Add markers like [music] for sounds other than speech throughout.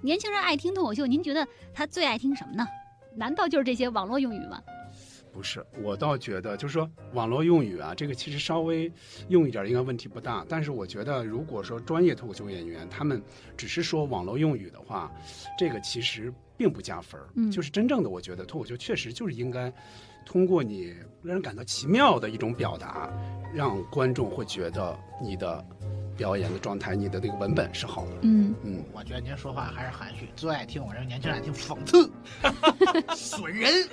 年轻人爱听脱口秀，您觉得他最爱听什么呢？难道就是这些网络用语吗？不是，我倒觉得就是说网络用语啊，这个其实稍微用一点应该问题不大。但是我觉得，如果说专业脱口秀演员他们只是说网络用语的话，这个其实并不加分儿。嗯就是真正的，我觉得脱口秀确实就是应该通过你让人感到奇妙的一种表达，让观众会觉得你的表演的状态、你的这个文本是好的。嗯，嗯，我觉得您说话还是含蓄，最爱听我这年轻人爱听讽刺、[laughs] 损人。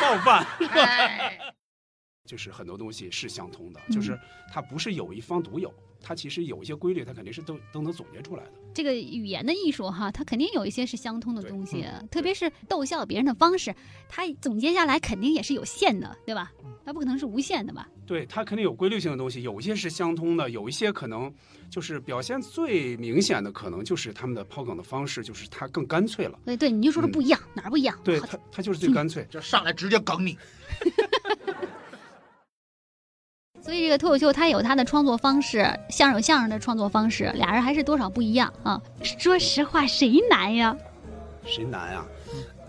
冒犯。哎，[laughs] 就是很多东西是相通的，嗯就是它不是有一方独有，它其实有一些规律，它肯定是都都能总结出来的。这个语言的艺术哈，它肯定有一些是相通的东西，嗯特别是逗笑别人的方式，它总结下来肯定也是有限的，对吧？它不可能是无限的吧？对，它肯定有规律性的东西，有一些是相通的，有一些可能就是表现最明显的，可能就是他们的抛梗的方式，就是它更干脆了。对对，你就说这嗯不一样，哪儿不一样？对它，它就是最干脆。[laughs] 就上来直接梗你。[laughs] 所以这个脱口秀它有它的创作方式，相声有相声的创作方式，俩人还是多少不一样啊。说实话，谁难呀？谁难啊？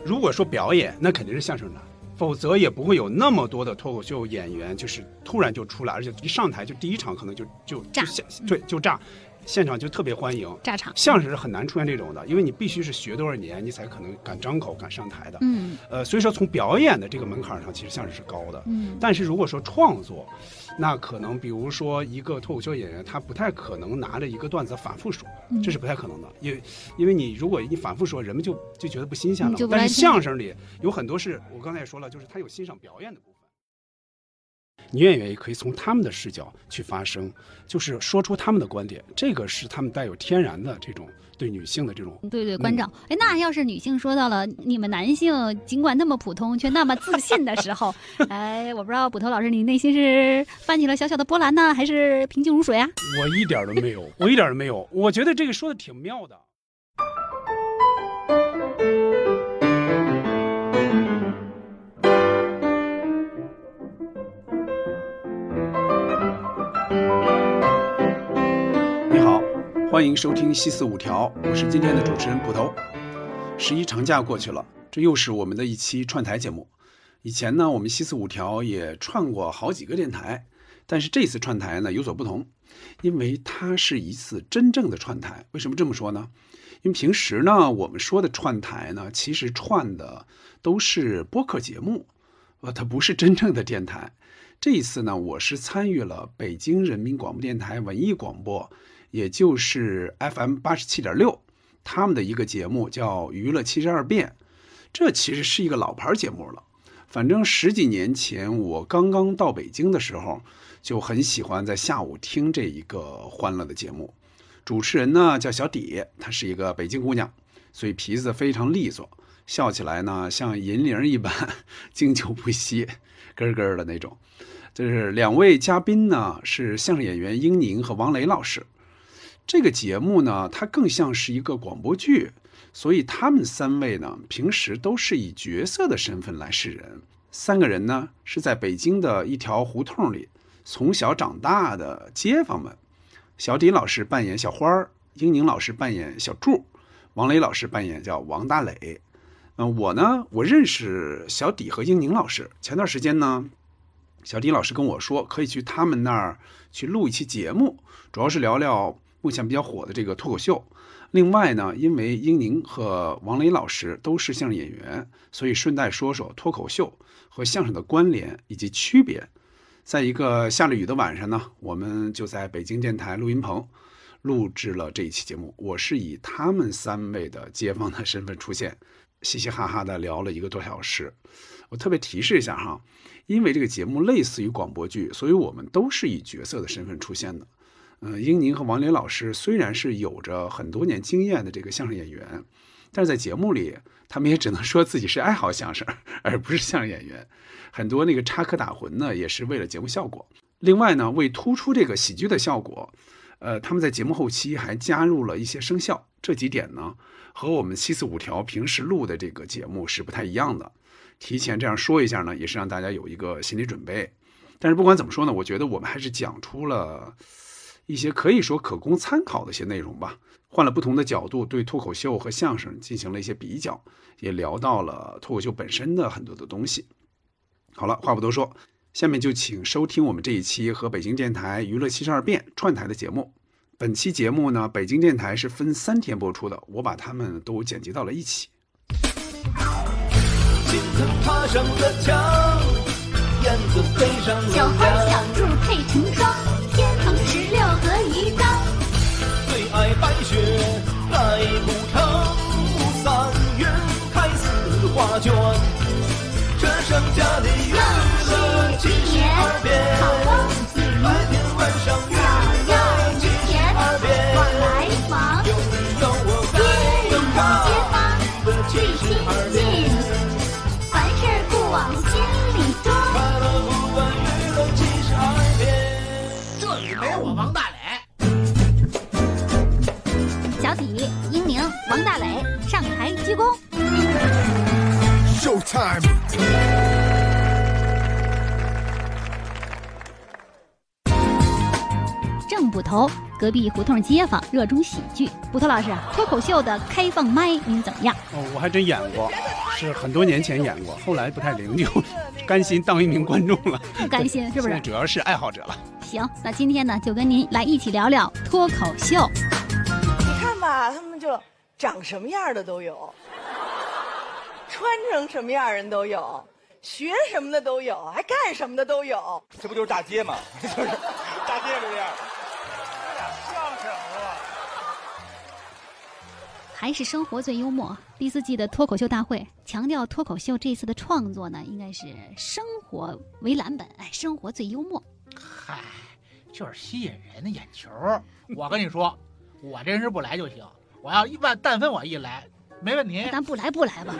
如果说表演，那肯定是相声难，否则也不会有那么多的脱口秀演员，就是突然就出来，而且一上台就第一场可能就就炸对就炸，现场就特别欢迎。炸场。相声是很难出现这种的，因为你必须是学多少年，你才可能敢张口、敢上台的。嗯呃，所以说从表演的这个门槛上，其实相声是高的。嗯但是如果说创作，那可能比如说一个脱口秀演员，他不太可能拿着一个段子反复说，嗯。这是不太可能的，因为因为你如果你反复说，人们就就觉得不新鲜了但是相声里有很多是我刚才也说了，就是他有欣赏表演的部分。女演员也可以从他们的视角去发声，就是说出他们的观点，这个是他们带有天然的这种对女性的这种对对，关照。哎，那要是女性说到了你们男性尽管那么普通，却那么自信的时候，[laughs] 哎，我不知道捕头老师，你内心是泛起了小小的波澜呢，还是平静如水啊？我一点儿都没有，我一点儿都没有。我觉得这个说的挺妙的。收听西四五条，我是今天的主持人捕头。十一长假过去了，这又是我们的一期串台节目。以前呢，我们西四五条也串过好几个电台，但是这次串台呢有所不同，因为它是一次真正的串台。为什么这么说呢？因为平时呢，我们说的串台呢，其实串的都是播客节目，呃，它不是真正的电台。这一次呢，我是参与了北京人民广播电台文艺广播，也就是 FM 八十七点六，他们的一个节目叫《娱乐七十二变》，这其实是一个老牌节目了。反正十几年前我刚刚到北京的时候，就很喜欢在下午听这一个欢乐的节目。主持人呢叫小底，她是一个北京姑娘，所以皮子非常利索，笑起来呢像银铃一般 [laughs] 经久不息，咯咯的那种。就是两位嘉宾呢是相声演员英宁和王雷老师。这个节目呢，它更像是一个广播剧，所以他们三位呢，平时都是以角色的身份来示人。三个人呢，是在北京的一条胡同里从小长大的街坊们。小底老师扮演小花儿，英宁老师扮演小柱，王雷老师扮演叫王大磊。嗯，我呢，我认识小底和英宁老师。前段时间呢，小底老师跟我说，可以去他们那儿去录一期节目，主要是聊聊目前比较火的这个脱口秀。另外呢，因为英宁和王雷老师都是相声演员，所以顺带说说脱口秀和相声的关联以及区别。在一个下了雨的晚上呢，我们就在北京电台录音棚录制了这一期节目。我是以他们三位的街坊的身份出现，嘻嘻哈哈的聊了一个多小时。我特别提示一下哈，因为这个节目类似于广播剧，所以我们都是以角色的身份出现的。嗯，英宁和王林老师虽然是有着很多年经验的这个相声演员，但是在节目里，他们也只能说自己是爱好相声，而不是相声演员。很多那个插科打诨呢，也是为了节目效果。另外呢，为突出这个喜剧的效果，呃，他们在节目后期还加入了一些声效。这几点呢，和我们七四五条平时录的这个节目是不太一样的。提前这样说一下呢，也是让大家有一个心理准备。但是不管怎么说呢，我觉得我们还是讲出了一些可以说可供参考的一些内容吧。换了不同的角度对脱口秀和相声进行了一些比较，也聊到了脱口秀本身的很多的东西。好了，话不多说，下面就请收听我们这一期和北京电台娱乐七十二变串台的节目。本期节目呢，北京电台是分三天播出的，我把它们都剪辑到了一起。金藤爬上了墙，燕子飞上了小花梁。小柱配成双，白雪来古城，三月开始画卷。这盛家的娱乐七十二变，王大磊上台鞠躬。Showtime. 郑捕头，隔壁胡同街坊，热衷喜剧。捕头老师，脱口秀的开放麦您怎么样？哦，我还真演过，是很多年前演过，后来不太灵，就 [laughs] 甘心当一名观众了。不甘心是不现在是？主要是爱好者了。行，那今天呢，就跟您来一起聊聊脱口秀。你看吧，他们就长什么样的都有，穿成什么样人都有，学什么的都有，还干什么的都有。这不就是大街吗？[laughs] 就是大街就这样。还是生活最幽默。第四季的脱口秀大会强调，脱口秀这次的创作呢，应该是生活为蓝本，哎，生活最幽默。嗨，就是吸引人的眼球。我跟你说，我这人是不来就行。我要一万，但凡我一来，没问题。咱不来不来吧，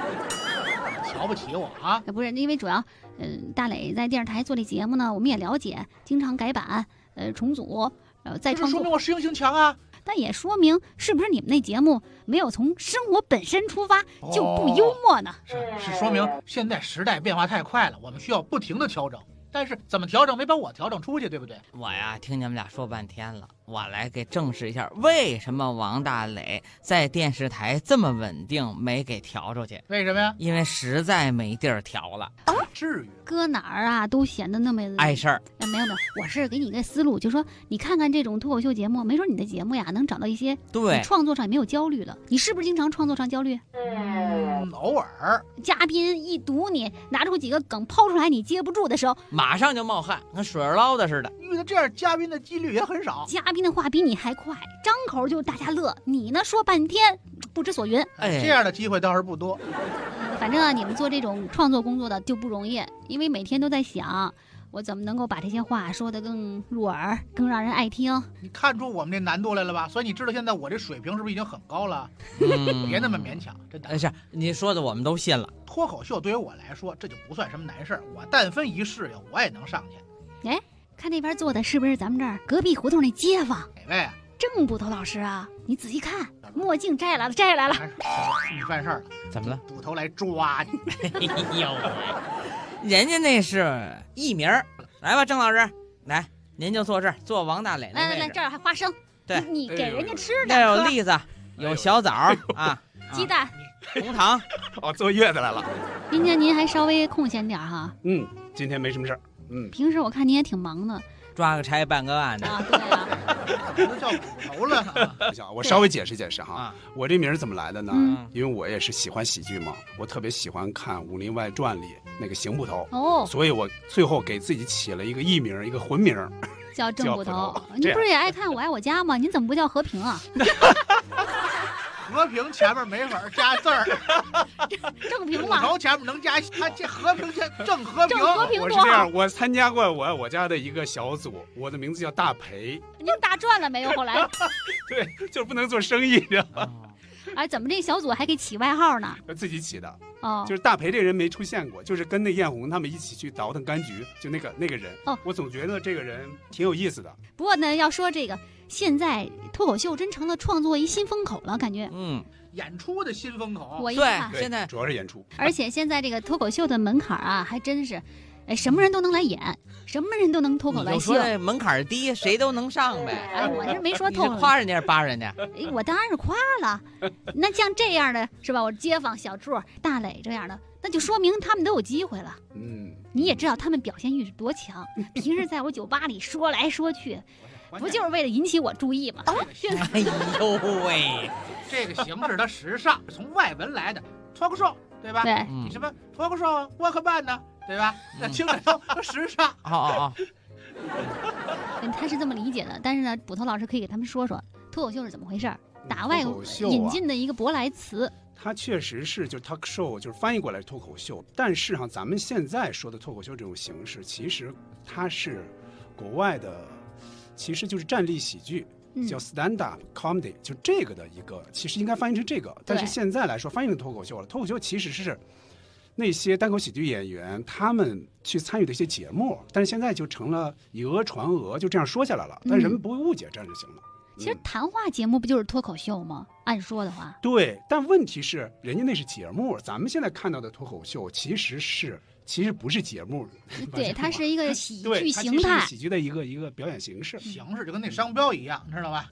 瞧不起我啊？不是因为主要，嗯、大磊在电视台做这节目呢，我们也了解，经常改版，呃，重组，呃，再创，这说明我适应性强啊。但也说明是不是你们那节目没有从生活本身出发，就不幽默呢？是是说明现在时代变化太快了，我们需要不停的调整。但是怎么调整没把我调整出去，对不对？我呀，听你们俩说半天了，我来给证实一下，为什么王大磊在电视台这么稳定，没给调出去？为什么呀？因为实在没地儿调了，啊至于搁哪儿啊都显得那么碍事儿。哎，没有没有，我是给你一个思路，就说你看看这种脱口秀节目，没准你的节目呀能找到一些对你，创作上也没有焦虑了。你是不是经常创作上焦虑？嗯，偶尔嘉宾一堵你，拿出几个梗抛出来，你接不住的时候，马上就冒汗，跟水儿捞的似的。遇到这样嘉宾的几率也很少。嘉宾的话比你还快，张口就大家乐，你呢说半天不知所云。哎，这样的机会倒是不多。反正啊，你们做这种创作工作的就不容易，因为每天都在想，我怎么能够把这些话说得更入耳，更让人爱听。你看出我们这难度来了吧？所以你知道现在我这水平是不是已经很高了？嗯别那么勉强，真的。哎是你说的，我们都信了。脱口秀对于我来说，这就不算什么难事儿。我但分一适应，我也能上去。看那边坐的是不是咱们这儿隔壁胡同那街坊哪位啊？郑捕头老师啊？你仔细看，墨镜摘来了，摘下来了。你犯事儿了，怎么了？捕头来抓你。[laughs] 哎呦喂，人家那是艺名儿。来吧，郑老师，来，您就坐这儿，坐王大磊那来来来，这。儿还花生，对你你给人家吃的，那有栗子，有小枣儿啊，鸡蛋。红糖。[laughs] 哦，坐月子来了。今天您还稍微空闲点儿哈，嗯，今天没什么事儿。嗯，平时我看你也挺忙的抓个差办个案的啊。对啊，怎么都叫捕头了啊？[laughs] 不行，我稍微解释解释哈。啊，我这名儿怎么来的呢？嗯因为我也是喜欢喜剧嘛，我特别喜欢看《武林外传》里那个邢捕头，哦，所以我最后给自己起了一个艺名，一个混名儿。叫郑捕叫头捕头。你不是也爱看《我爱我家》吗？您怎么不叫和平啊？[laughs] 和平前面没法加字儿，捕郑平嘛，头前面能加，他这和平前正和平。正和平多我是这样，。我参加过我我家的一个小组，我的名字叫大培，您大赚了没有？后来，[laughs] 对，就是不能做生意，知道吗？哦哎，怎么这小组还给起外号呢？自己起的，哦，就是大培这人没出现过，就是跟那艳红他们一起去倒腾柑橘，就那个那个人。哦我总觉得这个人挺有意思的。不过呢，要说这个，现在脱口秀真成了创作一新风口了，感觉。嗯，演出的新风口。我一对看，现在主要是演出。而且现在这个脱口秀的门槛啊，还真是，哎，什么人都能来演，什么人都能脱口来秀说。这门槛低，谁都能上呗。哎，我这没说透夸人家扒人家？哎，我当然是夸了。那像这样的是吧？我街坊小柱、大磊这样的，那就说明他们都有机会了。嗯，你也知道他们表现欲是多强，平时在我酒吧里说来说去，不就是为了引起我注意吗？[laughs] 哎呦喂，[laughs] 这个形式它时尚，从外文来的脱口秀，对吧？对，嗯你什么脱口秀、沃克曼呢，对吧？那听着都都时尚。哦哦嗯他是这么理解的。但是呢，捕头老师可以给他们说说脱口秀是怎么回事儿，打外脱口秀啊引进的一个舶来词。它确实是就是 talk show，就是翻译过来是脱口秀。但是哈，咱们现在说的脱口秀这种形式，其实它是国外的，其实就是站立喜剧。嗯叫 stand up comedy，就这个的一个，其实应该翻译成这个，但是现在来说翻译成脱口秀了。脱口秀其实是那些单口喜剧演员他们去参与的一些节目，但是现在就成了以讹传讹，就这样说下来了。但人们不会误解，这样就行了。其实嗯谈话节目不就是脱口秀吗？按说的话，对，但问题是，人家那是节目，咱们现在看到的脱口秀其实是其实不是节目，[laughs] 对，它是一个喜剧形态。喜剧的一个一个表演形式。形式就跟那商标一样，你知道吧？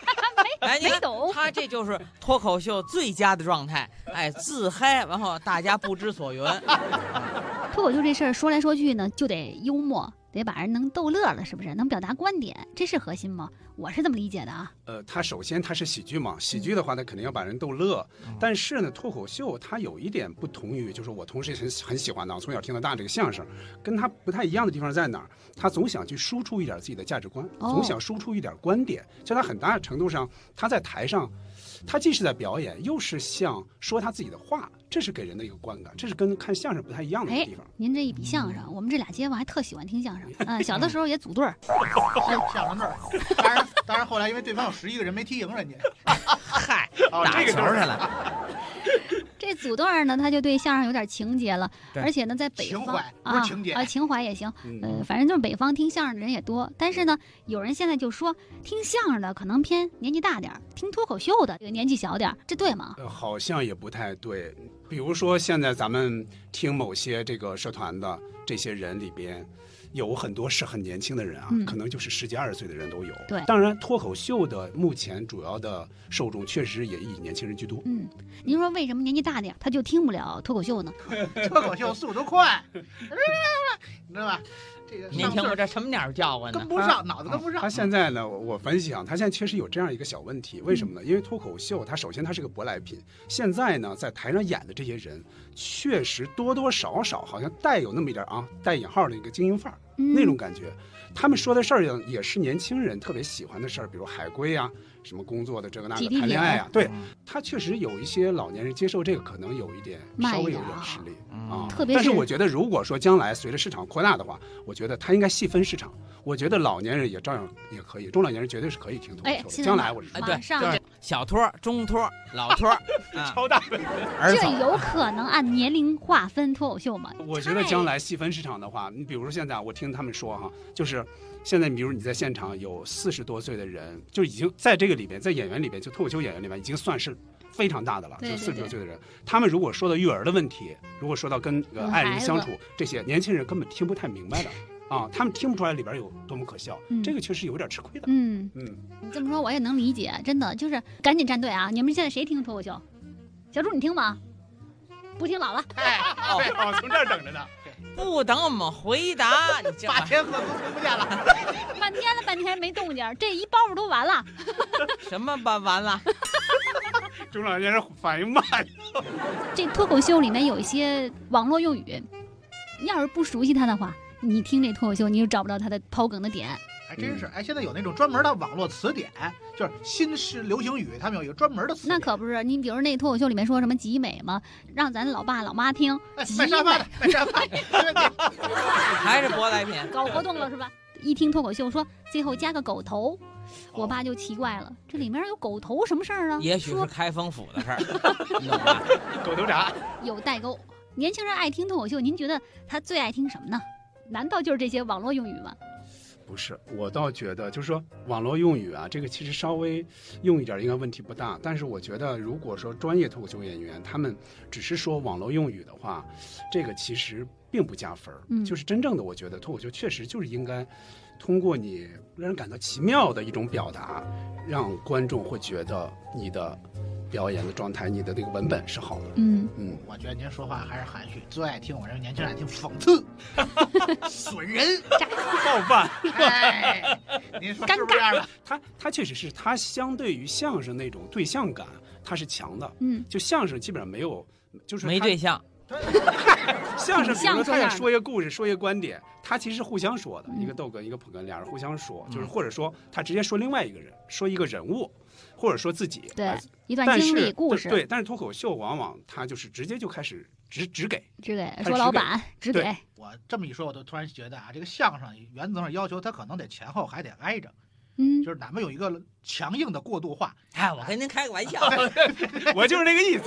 [laughs] 哎，你看没懂他这就是脱口秀最佳的状态，哎，自嗨，然后大家不知所云。[laughs] 脱口秀这事儿说来说去呢，就得幽默，得把人能逗乐了，是不是？能表达观点，这是核心吗？我是这么理解的啊。呃，它首先它是喜剧嘛，喜剧的话，它肯定要把人逗乐。但是呢，脱口秀它有一点不同于，就是我同时也很很喜欢的，我从小听到大这个相声，跟它不太一样的地方在哪儿？他总想去输出一点自己的价值观，哦总想输出一点观点。就他很大程度上，他在台上，他既是在表演，又是像说他自己的话，这是给人的一个观感，这是跟看相声不太一样的一个哎地方。，您这一比相声，我们这俩街坊还特喜欢听相声。[laughs] 嗯，小的时候也组队儿，相相声队儿，当然当然后来因为对方有十一个人没踢赢人家，[laughs] 嗨，打球去了。[laughs] 这组段呢，他就对相声有点情节了，而且呢，在北方啊情节啊，情怀也行。嗯呃，反正就是北方听相声的人也多，但是呢，有人现在就说听相声的可能偏年纪大点儿，听脱口秀的这个年纪小点儿，这对吗？呃，好像也不太对。比如说，现在咱们听某些这个社团的这些人里边，有很多是很年轻的人啊，嗯可能就是十几二十岁的人都有。对当然脱口秀的目前主要的受众确实也以年轻人居多。嗯，您说为什么年纪大点儿他就听不了脱口秀呢？[laughs] 脱口秀速度快，[laughs] 你知道吧？这个您听上岁儿过这什么鸟叫唤呢跟？不上，脑子跟不上他。现在呢，我我分析啊，他现在确实有这样一个小问题，为什么呢？因为脱口秀它首先它是个舶来品，现在呢在台上演的这些人，确实多多少少好像带有那么一点啊带引号的一个精英范儿。嗯、那种感觉。他们说的事儿也也是年轻人特别喜欢的事儿，比如海归啊，什么工作的这个那个，谈恋爱啊。对嗯他确实有一些老年人接受这个，可能有一点稍微有点吃力嗯啊。特别是但是我觉得，如果说将来随着市场扩大的话，我觉得他应该细分市场。我觉得老年人也照样也可以，中老年人绝对是可以听脱口哎秀的。将来我是对，马上小托、中托、老托，啊，[laughs] 超大的。这，有可能按年龄划分脱口秀吗？我觉得将来细分市场的话，你比如说现在我听他们说哈，就是现在，比如你在现场有四十多岁的人，就已经在这个里边，在演员里边，就脱口秀演员里边，已经算是非常大的了。就四十多岁的人，他们如果说到育儿的问题，如果说到跟爱人相处，这些年轻人根本听不太明白的啊，他们听不出来里边有多么可笑，嗯这个确实有点吃亏的。嗯，嗯，你这么说我也能理解，真的就是赶紧站队啊！你们现在谁听脱口秀？小朱你听吗？不听老了。哎，对，哦，从这儿等着呢。不等我们回答，[laughs] 你这八天合同听不见了。[laughs] 半天了，半天没动静，这一包袱都完了。[laughs] 什么办完了？中老年人反应慢。这脱口秀里面有一些网络用语，你要是不熟悉它的话，你听这脱口秀你就找不到它的抛梗的点。还真是，哎，现在有那种专门的网络词典，就是新式流行语，他们有一个专门的词典。那可不是，你比如那脱口秀里面说什么集美嘛，让咱老爸老妈听哎集卖沙发的美，卖沙发的，没问题。[laughs] 还是舶来品？搞活动了是吧？一听脱口秀说最后加个狗头，我爸就奇怪了，这里面有狗头什么事儿啊？也许是开封府的事儿？[laughs] 狗头铡。[laughs] 有代沟。年轻人爱听脱口秀，您觉得他最爱听什么呢？难道就是这些网络用语吗？不是，我倒觉得就是说网络用语啊，这个其实稍微用一点应该问题不大。但是我觉得，如果说专业脱口秀演员他们只是说网络用语的话，这个其实并不加分儿。嗯就是真正的，我觉得脱口秀确实就是应该通过你让人感到奇妙的一种表达，让观众会觉得你的表演的状态、你的这个文本是好的。嗯，嗯，我觉得您说话还是含蓄，最爱听我这个年轻人爱听讽刺、[laughs] 损人。冒犯。哎，您说 [laughs] 是不是这样的？他他确实是他相对于相声那种对象感，他是强的。嗯，就相声基本上没有，就是没对象，[laughs] 相声，比如说他也说一个故事，说一个观点，他其实互相说的，嗯一个逗哏，一个捧哏，俩人互相说，就是嗯或者说他直接说另外一个人，说一个人物，或者说自己。对哎，一段经但是历故事，对，但是脱口秀往往他就是直接就开始只只给，只给他说老板，只给，我这么一说，我都突然觉得啊，这个相声原则上要求他可能得前后还得挨着，嗯，就是咱们有一个强硬的过渡化。哎，我跟您开个玩笑，[laughs] [laughs] 我就是那个意思，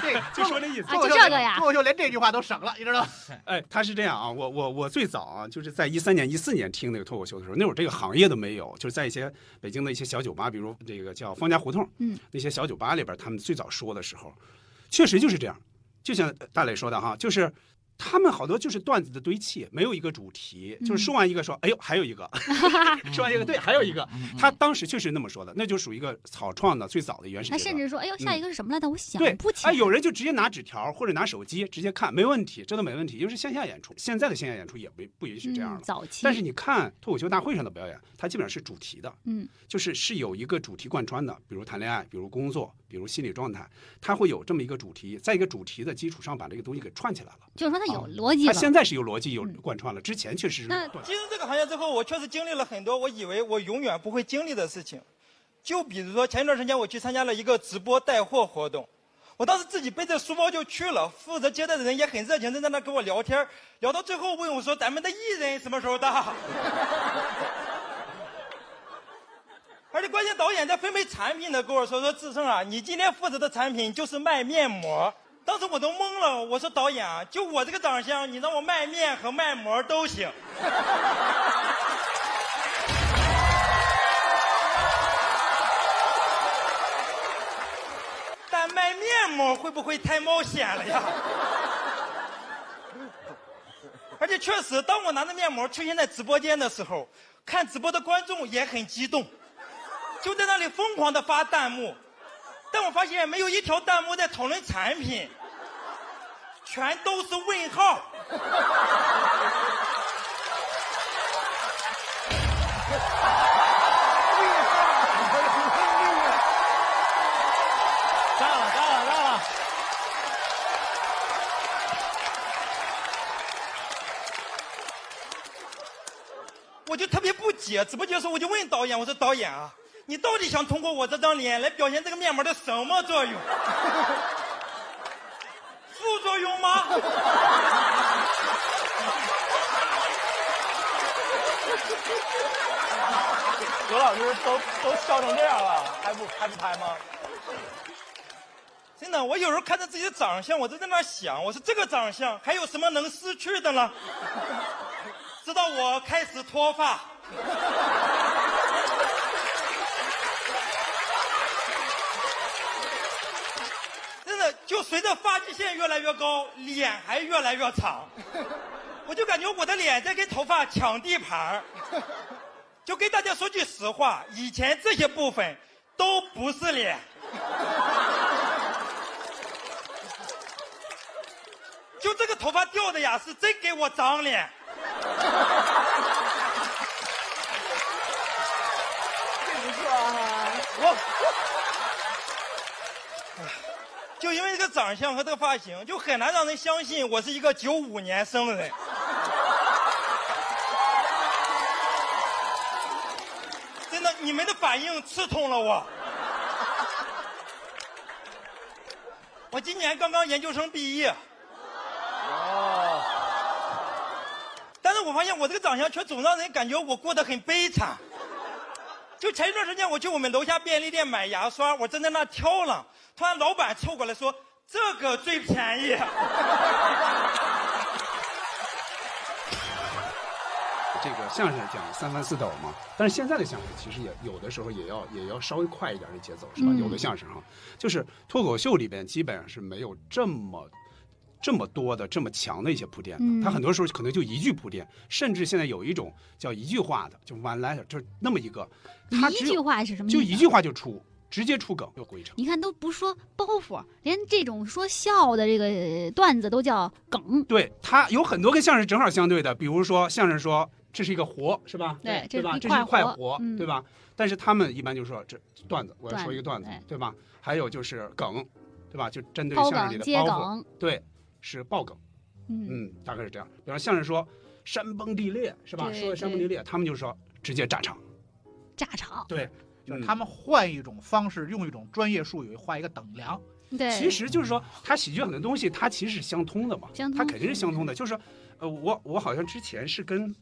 对，就说这意思。啊就这个呀脱口秀连这句话都省了，你知道吗？[laughs] 哎，他是这样啊，我我我最早啊，就是在一三年、一四年听那个脱口秀的时候，那会儿这个行业都没有，就是在一些北京的一些小酒吧，比如这个叫方家胡同，嗯，那些小酒吧里边，他们最早说的时候，确实就是这样，就像大磊说的哈，就是。他们好多就是段子的堆砌，没有一个主题，嗯就是说完一个说，哎呦，还有一个，[laughs] 说完一个，对，还有一个。嗯他当时确实那么说的，那就属于一个草创的最早的原始他。甚至说，哎呦，下一个是什么来着？我想不起来。有人就直接拿纸条或者拿手机直接看，没问题，这都没问题，因为是线下演出。现在的线下演出也不不允许这样了。嗯早期，但是你看脱口秀大会上的表演，它基本上是主题的，嗯就是是有一个主题贯穿的，比如谈恋爱，比如工作，比如心理状态，它会有这么一个主题，在一个主题的基础上把这个东西给串起来了。就是说他有啊逻辑了。它现在是有逻辑、有嗯贯穿了，之前确实是那进入这个行业之后，我确实经历了很多我以为我永远不会经历的事情。就比如说前一段时间我去参加了一个直播带货活动，我当时自己背着书包就去了，负责接待的人也很热情，正在那跟我聊天，聊到最后问我说：“咱们的艺人什么时候到？”而且关键导演在分配产品的跟我说说志胜啊，你今天负责的产品就是卖面膜。当时我都懵了，我说导演啊，就我这个长相，你让我卖面和卖膜都行。[laughs] 但卖面膜会不会太冒险了呀？[laughs] 而且确实，当我拿着面膜出现在直播间的时候，看直播的观众也很激动，就在那里疯狂的发弹幕。但我发现没有一条弹幕在讨论产品，全都是问号。炸了，炸了，炸了！我就特别不解，直播间的时候我就问导演，我说导演啊，你到底想通过我这张脸来表现这个面膜的什么作用？[laughs] 副作用吗？[laughs] 何老师都都笑成这样了，还不还不拍吗？真的，我有时候看着自己的长相，我都在那想，我说这个长相还有什么能失去的呢？直到我开始脱发。真的，就随着发际线越来越高，脸还越来越长，[laughs] 我就感觉我的脸在跟头发抢地盘儿就跟大家说句实话，以前这些部分都不是脸。[laughs] 就这个头发掉的呀，是真给我长脸。这不错啊！我就因为这个长相和这个发型，就很难让人相信我是一个九五年生的人。[laughs] 真的，你们的反应刺痛了我。[laughs] 我今年刚刚研究生毕业。哦，但是我发现我这个长相却总让人感觉我过得很悲惨。就前一段时间我去我们楼下便利店买牙刷，我正在那挑呢，突然老板凑过来说：“这个最便宜。[laughs] 这个相声讲三翻四抖嘛，但是现在的相声其实也有的时候也要也要稍微快一点的节奏，是吧？嗯有的相声哈，就是脱口秀里边基本上是没有这么这么多的、这么强的一些铺垫的。嗯他很多时候可能就一句铺垫，甚至现在有一种叫一句话的，就 one liner，就是那么一个，他一句话是什么？就一句话就出，直接出梗就回城。你看都不说包袱，连这种说笑的这个呃段子都叫梗。对他有很多跟相声正好相对的，比如说相声说这是一个活，是吧？对这对吧？是一块这是一块活对吧？但是他们一般就说这段子，我要说一个段子对，对吧？还有就是梗，对吧？就针对相声里的包袱，梗，对，是爆梗，嗯，嗯，大概是这样。比方相声说山崩地裂，是吧？说山崩地裂，他们就说直接炸场，炸场，对，嗯就是他们换一种方式，用一种专业术语画一个等量。对，其实就是说，它喜剧很多东西，它其实是相通的嘛，相通它肯定是相通的。就是说，呃，我我好像之前是跟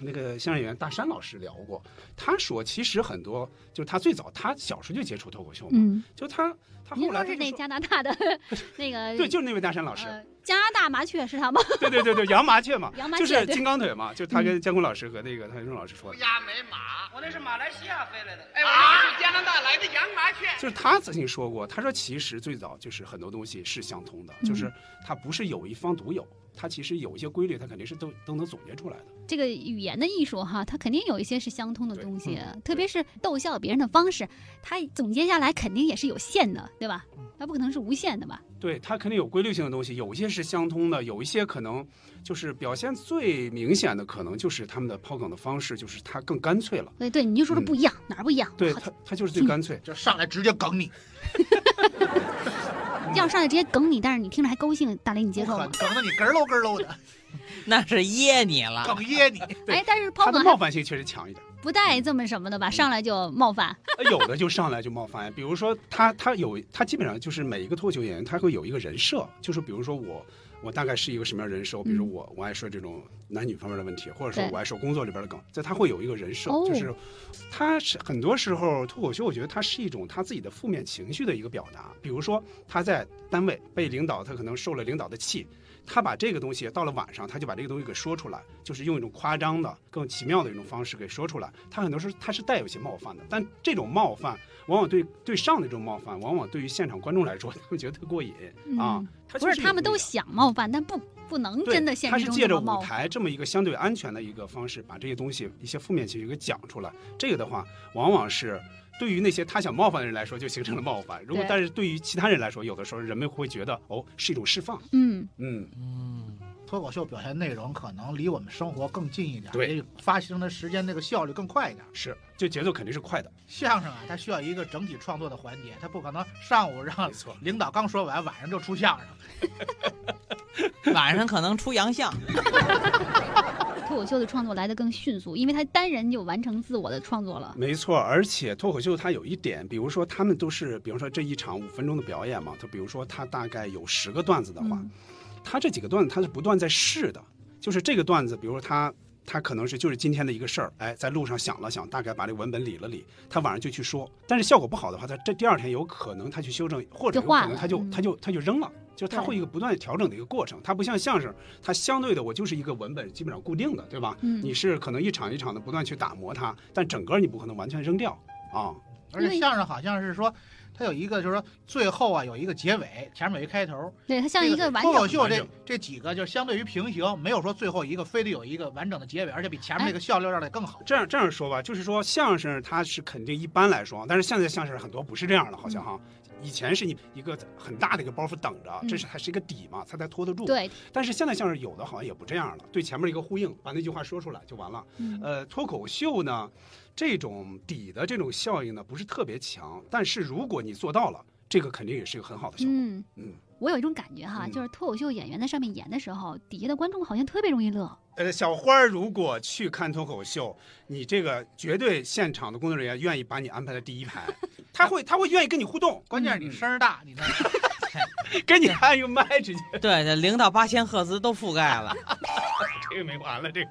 那个相声演员大山老师聊过，他说其实很多就是他最早他小时候就接触脱口秀嘛，嗯，就他他后来是那加拿大的 [laughs] 那个对，就是那位大山老师，呃加拿大麻雀是他吗？[laughs] 对对对对，洋麻雀嘛，洋麻就是金刚腿嘛，就他跟姜昆老师和那个谭勇老师说的，亚美马，我那是马来西亚飞来的。哎，我是加拿大来的洋麻雀。就是他曾经说过，他说其实最早就是很多东西是相通的，就是它不是有一方独有，它其实有一些规律，它肯定是都都能总结出来的。这个语言的艺术哈，它肯定有一些是相通的东西，嗯特别是逗笑别人的方式，它总结下来肯定也是有限的，对吧？嗯它不可能是无限的吧？对，它肯定有规律性的东西，有一些是相通的，有一些可能就是表现最明显的，可能就是他们的抛梗的方式，就是它更干脆了。对对，你就说的嗯不一样，哪儿不一样？对它，它就是最干脆。就上来直接梗你，[laughs] 要上来直接梗你，但是你听着还高兴，大雷你接受吗狠？梗的你咯喽咯喽的，[laughs] 那是噎你了。梗噎你。对哎，但是抛它的梗冒犯性确实强一点，不带这么什么的吧？上来就冒犯，呃有的就上来就冒犯。比如说他他有他基本上就是每一个脱口秀演员他会有一个人设，就是比如说我我大概是一个什么样的人设，比如说我我爱说这种男女方面的问题，或者说我爱说工作里边的梗，在他会有一个人设，哦就是他是很多时候脱口秀，我觉得他是一种他自己的负面情绪的一个表达。比如说他在单位被领导，他可能受了领导的气。他把这个东西到了晚上，他就把这个东西给说出来，就是用一种夸张的、更奇妙的一种方式给说出来。他很多时候他是带有一些冒犯的，但这种冒犯往往对对上的这种冒犯，往往对于现场观众来说，[laughs] 他们觉得特过瘾、啊嗯。他不是他们都想。冒犯，但不不能真的现实中他是借着。舞台这么一个相对安全的一个方式，把这些东西一些负面情绪给讲出来。这个的话，往往是对于那些他想冒犯的人来说，就形成了冒犯。如果但是对于其他人来说，有的时候人们会觉得哦是一种释放。嗯，嗯，嗯，脱口秀表现内容可能离我们生活更近一点，对也发生的时间那个效率更快一点。是，就节奏肯定是快的。相声啊，它需要一个整体创作的环节，它不可能上午让领导刚说完，晚上就出相声。[laughs] 晚上可能出洋相。[laughs] 脱口秀的创作来得更迅速，因为他单人就完成自我的创作了。没错，而且脱口秀它有一点，比如说他们都是，比如说这一场五分钟的表演嘛，他比如说他大概有十个段子的话，嗯他这几个段子他是不断在试的，就是这个段子，比如说他他可能是就是今天的一个事儿，哎，在路上想了想，大概把这个文本理了理，他晚上就去说，但是效果不好的话，他这第二天有可能他去修正，或者有可能他就嗯他就他就扔了。就是他会一个不断调整的一个过程，它不像相声，它相对的我就是一个文本基本上固定的，对吧？嗯你是可能一场一场的不断去打磨它，但整个你不可能完全扔掉啊。而且相声好像是说，它有一个就是说最后啊有一个结尾，前面有一开头。对，它像一个完整。脱口秀这这几个就是相对于平行，没有说最后一个非得有一个完整的结尾，而且比前面那个笑料让的更好。这样这样说吧，就是说相声它是肯定一般来说，但是现在相声很多不是这样的，好像哈。以前是你一个很大的一个包袱等着，这是还是一个底嘛，它才拖得住。。对，但是现在相声有的好像也不这样了，对前面一个呼应，把那句话说出来就完了。嗯呃，脱口秀呢，这种底的这种效应呢不是特别强，但是如果你做到了，这个肯定也是一个很好的效果。嗯嗯我有一种感觉哈，嗯就是脱口秀演员在上面演的时候，底下的观众好像特别容易乐。呃，小花儿如果去看脱口秀，你这个绝对现场的工作人员愿意把你安排在第一排，[laughs] 他会他会愿意跟你互动，关键是你声儿大，你知道吗？跟你按一个麦直接，[laughs] 对，这零到八千赫兹都覆盖了。[laughs] 这个没完了，这个。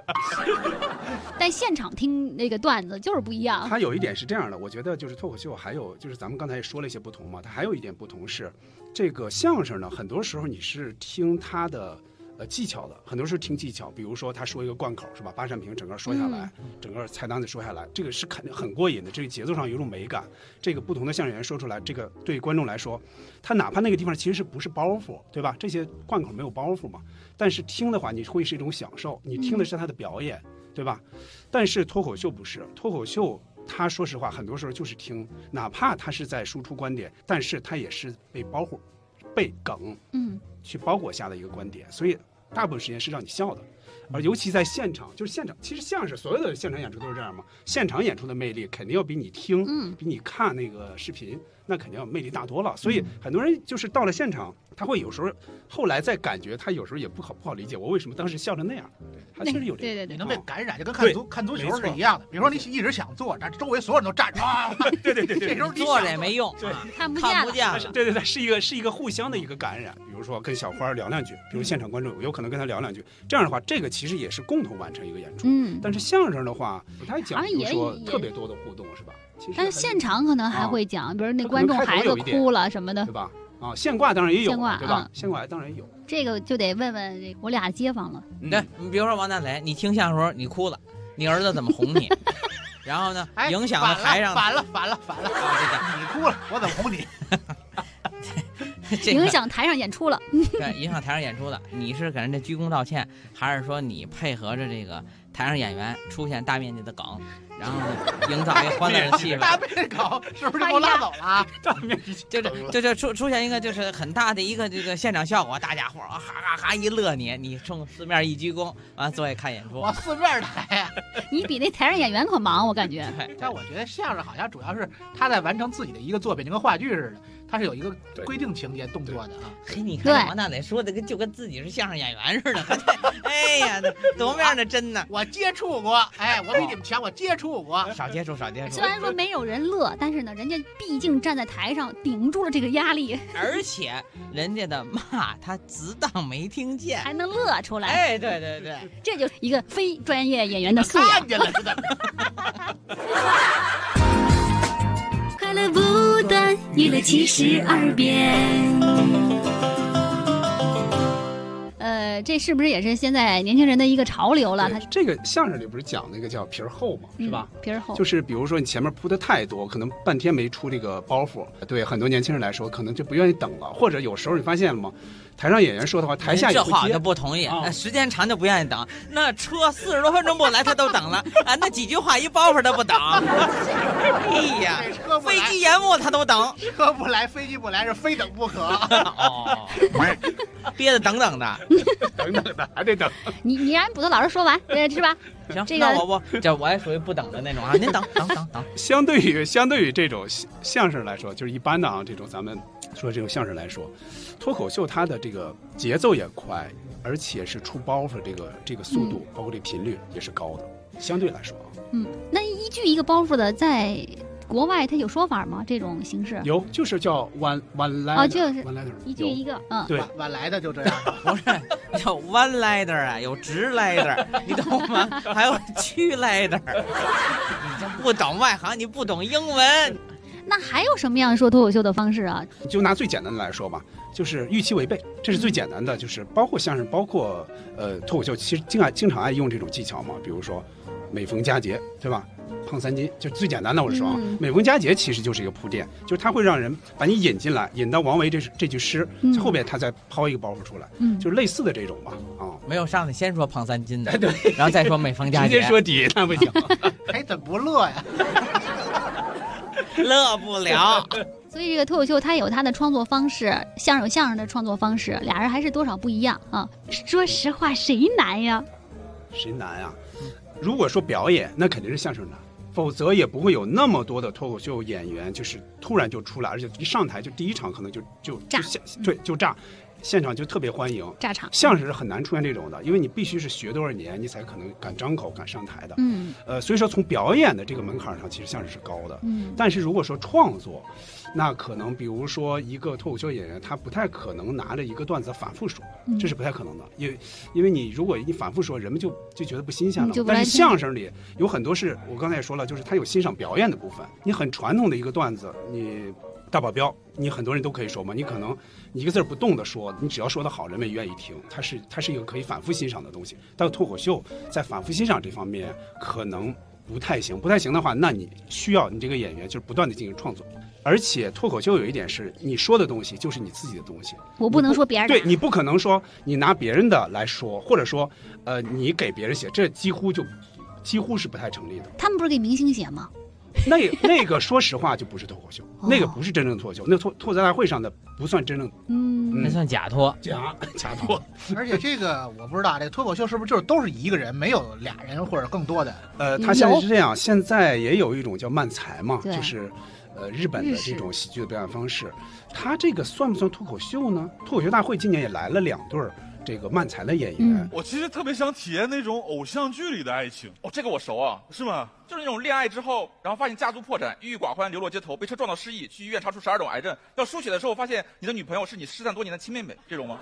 [laughs] 但现场听那个段子就是不一样。它有一点是这样的，我觉得就是脱口秀，还有就是咱们刚才也说了一些不同嘛，它还有一点不同是，这个相声呢，很多时候你是听它的呃技巧的，很多时候听技巧。比如说他说一个贯口是吧？八扇屏整个说下来，整个菜单子说下来，这个是肯定很过瘾的，这个节奏上有一种美感。这个不同的相声演员说出来，这个对观众来说，他哪怕那个地方其实是不是包袱，对吧？这些贯口没有包袱嘛，但是听的话你会是一种享受，你听的是他的表演，对吧？但是脱口秀不是，脱口秀他说实话，很多时候就是听，哪怕他是在输出观点，但是他也是被包袱、被梗嗯去包裹下的一个观点，所以大部分时间是让你笑的。而尤其在现场，就是现场，其实相声所有的现场演出都是这样嘛。现场演出的魅力肯定要比你听，嗯比你看那个视频，那肯定要魅力大多了。所以很多人就是到了现场，他会有时候后来再感觉，他有时候也不好不好理解，我为什么当时笑成那样。他确实有这个，对对对你能被感染，就跟看足看足球是一样的。比如说你一直想坐，但周围所有人都站着，啊，[laughs] 对对对对这时候你坐着也没用，看不见看不见了。对对对，是一个是一个互相的一个感染。比如说跟小花聊两句，比如现场观众有可能跟他聊两句，这样的话，这个其实也是共同完成一个演出。嗯，但是相声的话，不太讲究好像也说特别多的互动，是吧？其实但是现场可能还会讲，比如那观众孩子哭了什么的对，吧？啊，现挂当然也有现挂，对吧嗯？现挂当然也有。这个就得问问这我俩街坊了。对，你比如说王大雷，你听相声时候你哭了，你儿子怎么哄你？[laughs] 然后呢，哎影响了反台上反了反了反了，你哭了，我怎么哄你？[laughs] [laughs] 这个影响台上演出了。对影响台上演出了，你是给人家鞠躬道歉，还是说你配合着这个台上演员出现大面积的梗，然后营造一个欢乐的气氛 [laughs] 大面积梗是不是就给我拉走了啊？[laughs] 大面积就是就就出出现一个就是很大的一个这个现场效果，大家伙儿啊哈哈哈一乐你，你冲四面一鞠躬，完坐下看演出我。四面台呀。你比那台上演员可忙，我感觉。但我觉得相声好像主要是他在完成自己的一个作品，就跟话剧似的，他是有一个规定情节动作的啊。嘿，你看王大雷说的跟就跟自己是相声演员似的，[laughs] 哎呀，多么样的真呢？我接触过，哎，我比你们强，我接触过。少接触，少接触虽。然说没有人乐，但是呢，人家毕竟站在台上顶住了这个压力，而且人家的骂他只当没听见。还能乐出来，哎，对对对，这就是一个非专业演员的素养看。见了是怎么着？[laughs] 快乐不断，娱乐七十二变。呃，这是不是也是现在年轻人的一个潮流了？他这个相声里不是讲那个叫皮儿厚嘛，是吧？嗯皮儿厚，就是比如说你前面铺的太多，可能半天没出这个包袱，对很多年轻人来说，可能就不愿意等了。或者有时候你发现了吗？台上演员说的话，台下也这话我就。不同意。时间长就不愿意等，那车四十多分钟不来他都等了啊，那几句话一包袱他不等。[laughs] 哎呀飞机延误他都等。车不来，飞机不来，是非等不可。[laughs] 哦，憋得等等的。[laughs] 等等的还得等。你你让捕头老师说完，呃，是吧？行，这个那我不这我也属于不等的那种啊。您等等等等，相对于相对于这种相相声来说，就是一般的啊，这种咱们说这种相声来说，脱口秀它的这个节奏也快，而且是出包袱这个这个速度，包括这频率也是高的。相对来说啊，嗯，那一句一个包袱的，在国外它有说法吗？这种形式？有就是叫 one one ladder，哦就是 one ladder，一句一个，嗯，对晚晚来的就这样。不是有弯 ladder 啊，有直 ladder，你懂吗？还有曲 ladder。你这不懂外行，你不懂英文。那还有什么样说脱口秀的方式啊？就拿最简单的来说吧，就是预期违背，这是最简单的，就是包括相声，包括呃脱口秀，其实经爱经常爱用这种技巧嘛，比如说每逢佳节，对吧？胖三斤，就最简单的，我是说啊，嗯每逢佳节其实就是一个铺垫，就是它会让人把你引进来，引到王维这这句诗，嗯。后边他再抛一个包袱出来，嗯，就是类似的这种吧，啊，没有上来先说胖三斤的，对。然后再说每逢佳节，直接说底那不行，[laughs] 还怎么不乐呀？[laughs] [laughs] 乐不了。[laughs] 所以这个脱口秀它有它的创作方式，相声有相声的创作方式，俩人还是多少不一样啊。说实话，谁难呀？谁难啊？如果说表演，那肯定是相声难，否则也不会有那么多的脱口秀演员，就是突然就出来，而且一上台就第一场可能就就炸对就炸，现场就特别欢迎。炸场。相声是很难出现这种的，因为你必须是学多少年，你才可能敢张口敢上台的。嗯呃，所以说从表演的这个门槛上，其实相声是高的。嗯但是如果说创作，那可能比如说一个脱口秀演员，他不太可能拿着一个段子反复说，嗯这是不太可能的，因为因为你如果你反复说，人们就就觉得不新鲜了但是相声里有很多是我刚才也说了，就是他有欣赏表演的部分。你很传统的一个段子，你大保镖，你很多人都可以说嘛，你可能一个字儿不动的说，你只要说得好，人们也愿意听，它是它是一个可以反复欣赏的东西。但脱口秀在反复欣赏这方面可能不太行，不太行的话，那你需要你这个演员就是不断的进行创作。而且脱口秀有一点是，你说的东西就是你自己的东西，我不能说别人的对你不可能说你拿别人的来说，或者说，呃，你给别人写，这几乎就几乎是不太成立的。他们不是给明星写吗？那那个说实话就不是脱口秀，哦那个不是真正的脱口秀，那脱脱口大会上的不算真正嗯，那算假脱。假假脱。[laughs] 而且这个我不知道，这个脱口秀是不是就是都是一个人，没有俩人或者更多的？呃，他现在是这样，现在也有一种叫漫才嘛，就是。呃，日本的这种喜剧的表演方式，他这个算不算脱口秀呢？脱口秀大会今年也来了两对儿这个漫才的演员，嗯我其实特别想体验那种偶像剧里的爱情，哦，这个我熟啊，是吗？就是那种恋爱之后，然后发现家族破产，郁郁寡欢，流落街头，被车撞到失忆，去医院查出十二种癌症，要输血的时候发现你的女朋友是你失散多年的亲妹妹，这种吗？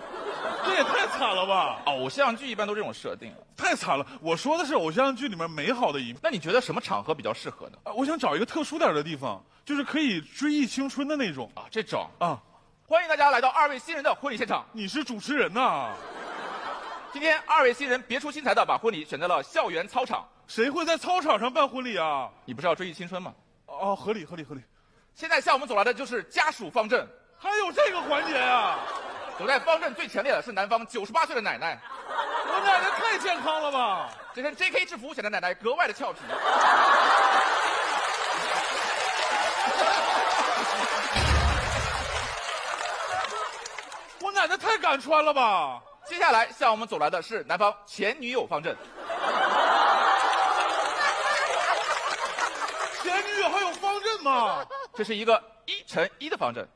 这也太惨了吧！偶像剧一般都这种设定。[laughs] 太惨了！我说的是偶像剧里面美好的一面。那你觉得什么场合比较适合呢？啊我想找一个特殊点的地方，就是可以追忆青春的那种啊，这种啊！欢迎大家来到二位新人的婚礼现场。你是主持人呐？今天二位新人别出心裁的把婚礼选在了校园操场。谁会在操场上办婚礼啊？你不是要追忆青春吗？哦，合理合理合理。现在向我们走来的就是家属方阵，还有这个环节啊！走在方阵最前列的是男方九十八岁的奶奶。我奶奶太健康了吧！这身 J.K. 制服显得奶奶格外的俏皮。我奶奶太敢穿了吧！接下来向我们走来的是男方前女友方阵。[laughs] 前女友还有方阵吗？这是一个一乘一的方阵。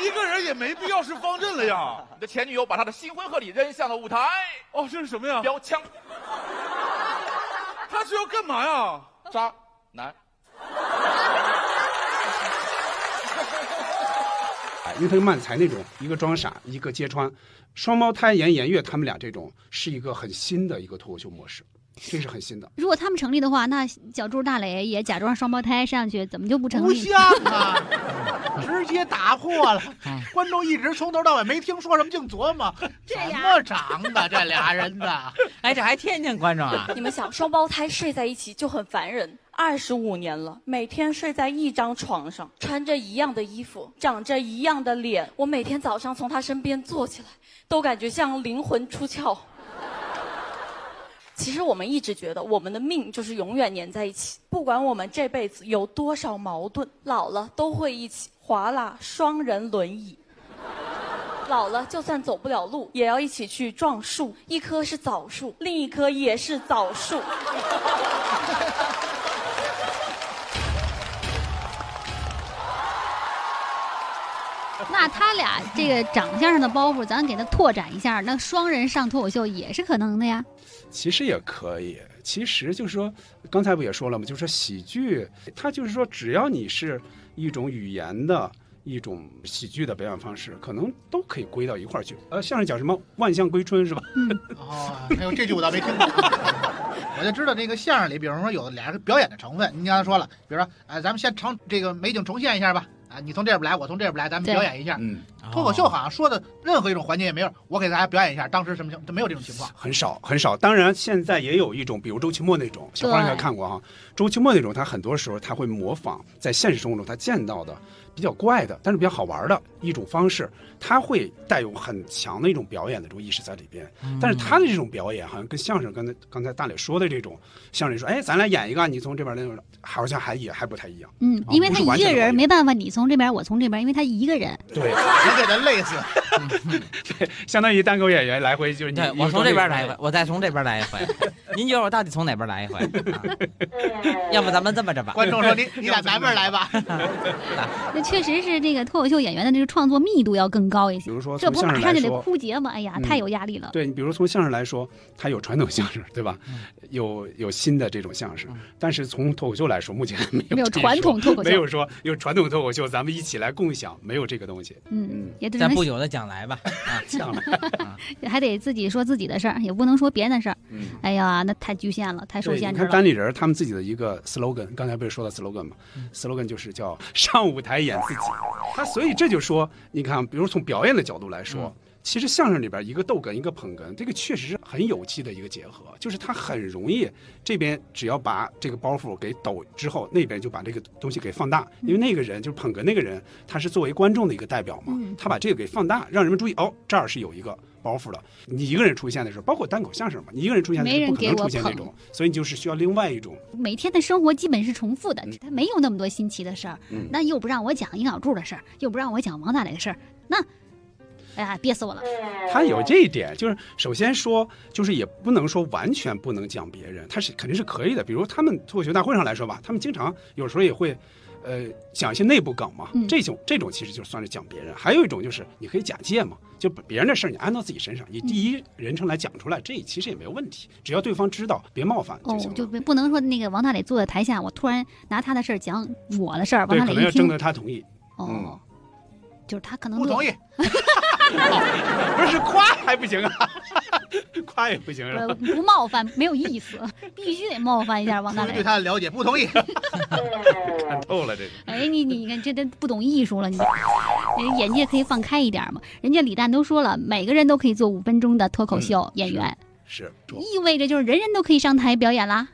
一个人也没必要是方阵了呀！你的前女友把她的新婚贺礼扔向了舞台。哦，这是什么呀？标枪。他是要干嘛呀？渣男。因为他慢才那种一个装傻，一个揭穿，双胞胎严颜悦他们俩这种是一个很新的一个脱口秀模式，这是很新的。如果他们成立的话，那小猪大磊也假装双胞胎上去，怎么就不成立不？像啊，[laughs] 直接打破了。观众一直从头到尾没听说什么，净琢磨怎么长的这俩人的。哎，这还天天观众啊！你们想，双胞胎睡在一起就很烦人。二十五年了，每天睡在一张床上，穿着一样的衣服，长着一样的脸。我每天早上从他身边坐起来，都感觉像灵魂出窍。[laughs] 其实我们一直觉得，我们的命就是永远粘在一起，不管我们这辈子有多少矛盾，老了都会一起划拉双人轮椅。老了，就算走不了路，也要一起去撞树。一棵是枣树，另一棵也是枣树。[laughs] 那他俩这个长相上的包袱，咱给他拓展一下，那双人上脱口秀也是可能的呀。其实也可以，其实就是说，刚才不也说了吗？就是说喜剧，它就是说，只要你是一种语言的一种喜剧的表演方式，可能都可以归到一块儿去。呃，相声讲什么“万象归春”是吧？[laughs] 哦，还有这句我倒没听过。[laughs] 我就知道这个相声里，比如说有俩人表演的成分。您刚才说了，比如说，哎、咱们先重这个美景重现一下吧。啊，你从这边来，我从这边来，咱们表演一下。嗯，脱口秀好像说的任何一种环节也没有，我给大家表演一下当时什么情，没有这种情况。很少很少。当然，现在也有一种，比如周奇墨那种，小花应该看过哈。周奇墨那种，他很多时候他会模仿在现实生活中他见到的比较怪的，但是比较好玩的一种方式，他会带有很强的一种表演的这种意识在里边。但是他的这种表演好像跟相声刚才刚才大磊说的这种相声说，哎，咱俩演一个，你从这边那种，好像还也还不太一样。嗯，因为他一个人没办法，你从这边，我从这边，因为他一个人。对，你给他累死。[laughs] 对，相当于单口演员来回就是你对，我从这边来一回，我再从这边来一回。[laughs] 您觉得我到底从哪边来一回？啊要不咱们这么着吧？观众说你你俩南边来吧。[laughs] 那确实是这个脱口秀演员的这个创作密度要更高一些。比如说这不马上就得枯竭吗？哎呀，嗯太有压力了。对你，比如从相声来说，它有传统相声，对吧？嗯有有新的这种相声，但是从脱口秀来说，目前没有没有传统脱口秀没有说有传统脱口秀，咱们一起来共享，没有这个东西。嗯，也只能咱不久的将来吧。啊，将来 [laughs] 还得自己说自己的事儿，也不能说别人的事儿。嗯哎呀，那太局限了，太受，限制了。你看单立人他们自己的一个 slogan，刚才不是说到 slogan 吗、s l o g a n 就是叫上舞台演自己。他所以这就说，你看，比如从表演的角度来说。其实相声里边一个逗哏一个捧哏，这个确实是很有机的一个结合，就是他很容易这边只要把这个包袱给抖之后，那边就把这个东西给放大，因为那个人就是捧哏那个人，他是作为观众的一个代表嘛，嗯他把这个给放大，让人们注意哦，这儿是有一个包袱了。你一个人出现的时候，包括单口相声嘛，你一个人出现的时候不可能出现这种，所以你就是需要另外一种。每天的生活基本是重复的，他没有那么多新奇的事儿。嗯那又不让我讲尹小柱的事儿，又不让我讲王大雷的事儿，那，哎呀，憋死我了。他有这一点，就是首先说，就是也不能说完全不能讲别人，他是肯定是可以的。比如他们脱口秀大会上来说吧，他们经常有时候也会，呃，讲一些内部梗嘛，嗯这种这种其实就算是讲别人。还有一种就是你可以假借嘛，就把别人的事儿你安到自己身上，以第一人称来讲出来，这其实也没有问题，只要对方知道，别冒犯就哦行，了。就不不能说那个王大磊坐在台下，我突然拿他的事儿讲我的事儿，王对，大磊一听可能要征，得他同意。哦，嗯就是他可能不同意，[laughs] 不是夸还不行啊，夸也不行是呃吧？不冒犯没有意思，必须得冒犯一下王大雷对。他的了解，不同意。[laughs] 看透了这个。哎，你你看，这都不懂艺术了，你人眼界可以放开一点嘛。人家李诞都说了，每个人都可以做五分钟的脱口秀演员，是，意味着就是人人都可以上台表演啦。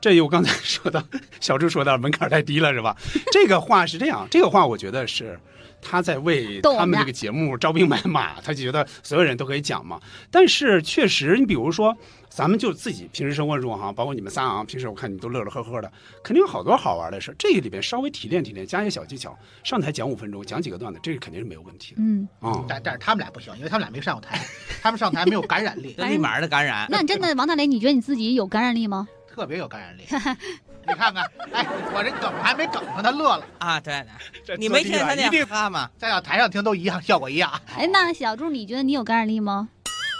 这又刚才说到小朱说到门槛太低了是吧？这个话是这样，这个话我觉得是他在为他们这个节目招兵买马，他就觉得所有人都可以讲嘛。但是确实，你比如说，咱们就自己平时生活中哈，包括你们仨啊，平时我看你们都乐乐呵呵的，肯定有好多好玩的事。这个里边稍微提炼提炼，加一些小技巧，上台讲五分钟，讲几个段子，这个肯定是没有问题的嗯，啊。但但是他们俩不行，因为他们俩没上过台，[laughs] 他们上台没有感染力，这立马的感染。那真的王大雷，你觉得你自己有感染力吗？特别有感染力。[laughs] 你看看，哎，我这梗还没梗上，他乐了。啊，对这对，你没听他那一定哈吗？再到台上听都一样，效果一样。哎，那小朱，你觉得你有感染力吗？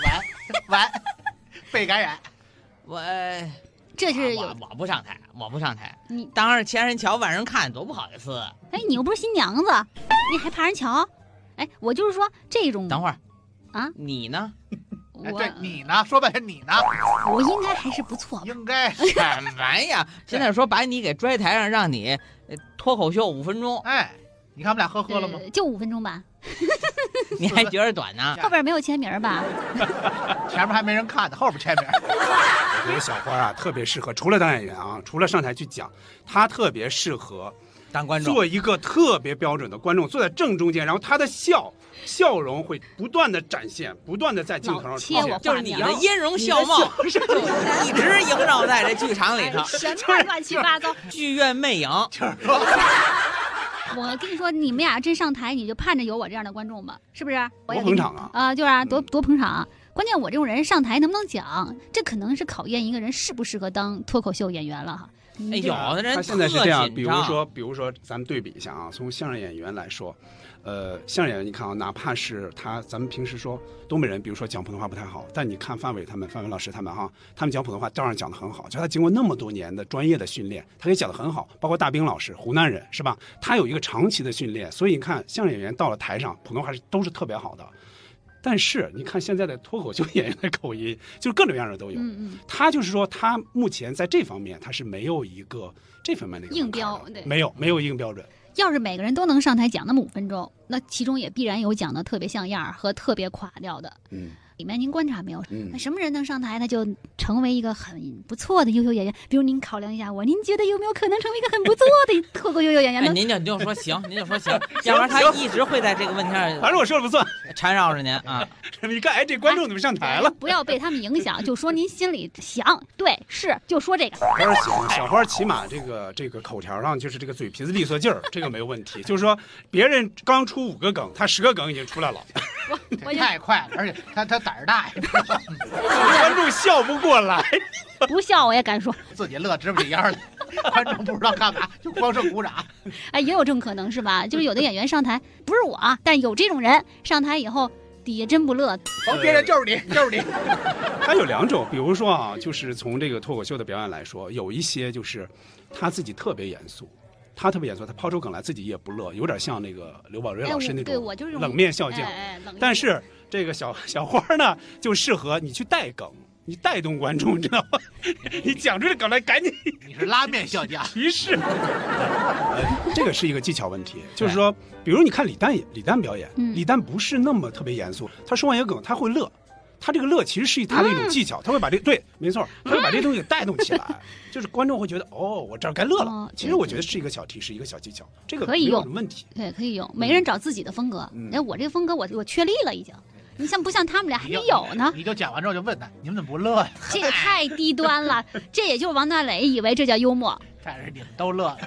完 [laughs] 完，被感染。我这是有我我不上台，我不上台。你，当着千人瞧，万人看，多不好意思。哎，你又不是新娘子，你还怕人瞧？哎，我就是说这种等会儿啊，你呢？哎，我对你呢？说半天你呢？我应该还是不错吧？应该。什么呀？[laughs] 现在说把你给拽台上，让你呃脱口秀五分钟，哎，你看我们俩呵呵了吗？呃就五分钟吧，[laughs] 你还觉得短呢？后边没有签名吧？[laughs] 前面还没人看呢，后边签名。我觉得小花啊特别适合，除了当演员啊，除了上台去讲，她特别适合当观众做一个特别标准的观众，坐在正中间，然后她的笑笑容会不断的展现，不断的在镜头上出现老切我。就是你的音容笑貌，一直萦绕在这剧场里头，什么乱七八糟？[laughs] 剧院魅影。[laughs] 我跟你说，你们俩真上台，你就盼着有我这样的观众吧，是不是？我捧场啊！啊，就是啊，多多捧场。关键我这种人上台能不能讲，这可能是考验一个人适不适合当脱口秀演员了哈。哎，有的人他现在是这样，比如说，比如说，咱们对比一下啊，从相声演员来说，呃，相声演员你看啊，哪怕是他，咱们平时说东北人，比如说讲普通话不太好，但你看范伟他们，范伟老师他们哈，他们讲普通话照样讲得很好，就他经过那么多年的专业的训练，他可以讲得很好。包括大兵老师，湖南人是吧？他有一个长期的训练，所以你看相声演员到了台上，普通话是都是特别好的。但是你看现在的脱口秀演员的口音，就是各种各样的都有。嗯嗯，他就是说，他目前在这方面他是没有一个这方面的一个硬标对。没有没有硬标准。要是每个人都能上台讲那么五分钟，那其中也必然有讲的特别像样儿和特别垮掉的。嗯里面您观察没有？嗯那什么人能上台，他就成为一个很不错的优秀演员？比如您考量一下我，您觉得有没有可能成为一个很不错的脱口秀演员哎，呢？您就您就说行，您就说行，[laughs] 要不然他一直会在这个问题上反正我说了不算。[laughs] 缠绕着您啊。[laughs] 你看，哎，这观众怎么上台了？不要被他们影响，就说您心里想，对，是，就说这个。小花行，小花起码这个这个口条上就是这个嘴皮子利索劲儿，这个没有问题。就是说，别人刚出五个梗，他十个梗已经出来了，我 [laughs] 太快了，而且他他胆儿大呀，观众笑不过来。不笑我也敢说，自己乐直不起腰来，[laughs] 观众不知道干嘛，就光剩鼓掌。[laughs] 哎，也有这种可能是吧？就是有的演员上台，不是我啊，但有这种人上台以后底下真不乐，甭别人就是你，就是你。[laughs] 他有两种，比如说啊，就是从这个脱口秀的表演来说，有一些就是他自己特别严肃。他特别严肃，他抛出梗来自己也不乐，有点像那个刘宝瑞老师那种种冷面笑匠。哎哎冷面但是这个小小花呢，就适合你去带梗，你带动观众，你知道吗？[laughs] 你讲出这梗来，赶紧你是拉面笑匠，[laughs] 提示。呃这个是一个技巧问题，就是说，比如你看李诞演李诞表演，嗯李诞不是那么特别严肃，他说完一个梗，他会乐。他这个乐其实是他的一种技巧，他会把这对，没错，他会把这东西给带动起来，[laughs] 就是观众会觉得哦，我这儿该乐了。哦其实我觉得是一个小提示，一个小技巧，这个可以用什么问题。对，可以用。每个人找自己的风格。嗯哎，我这个风格我我确立了已经。你像不像他们俩还没有呢？你就讲完之后就问他，你们怎么不乐呀？[laughs] 这也太低端了。这也就是王大磊以为这叫幽默。但是你们都乐了。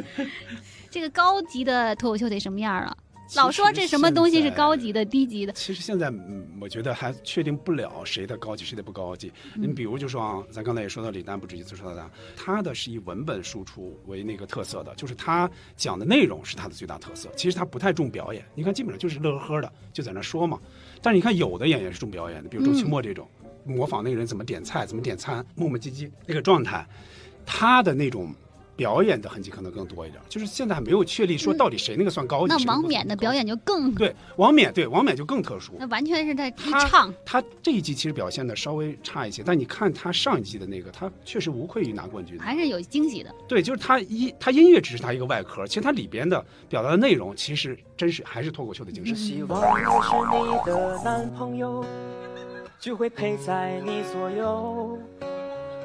[laughs] 这个高级的脱口秀得什么样啊？老说这什么东西是高级的、低级的，其实现在，嗯，我觉得还确定不了谁的高级，谁的不高级。你比如就说啊，咱刚才也说到李诞，不止一次说到他，他的是以文本输出为那个特色的，就是他讲的内容是他的最大特色。其实他不太重表演，你看基本上就是乐呵呵的就在那说嘛。但是你看有的演员是重表演的，比如周奇墨这种，模仿那个人怎么点菜、怎么点餐，磨磨唧唧那个状态，他的那种。表演的痕迹可能更多一点，就是现在还没有确立说到底谁那个算高级。那王冕的表演就更对王冕，对王冕就更特殊。那完全是在唱。他这一季其实表现的稍微差一些，但你看他上一季的那个，他确实无愧于拿冠军。还是有惊喜的。对，就是他一他音乐只是他一个外壳，其实他里边的表达的内容其实真是还是脱口秀的精神。希望我是你的男朋友，就会陪在你左右。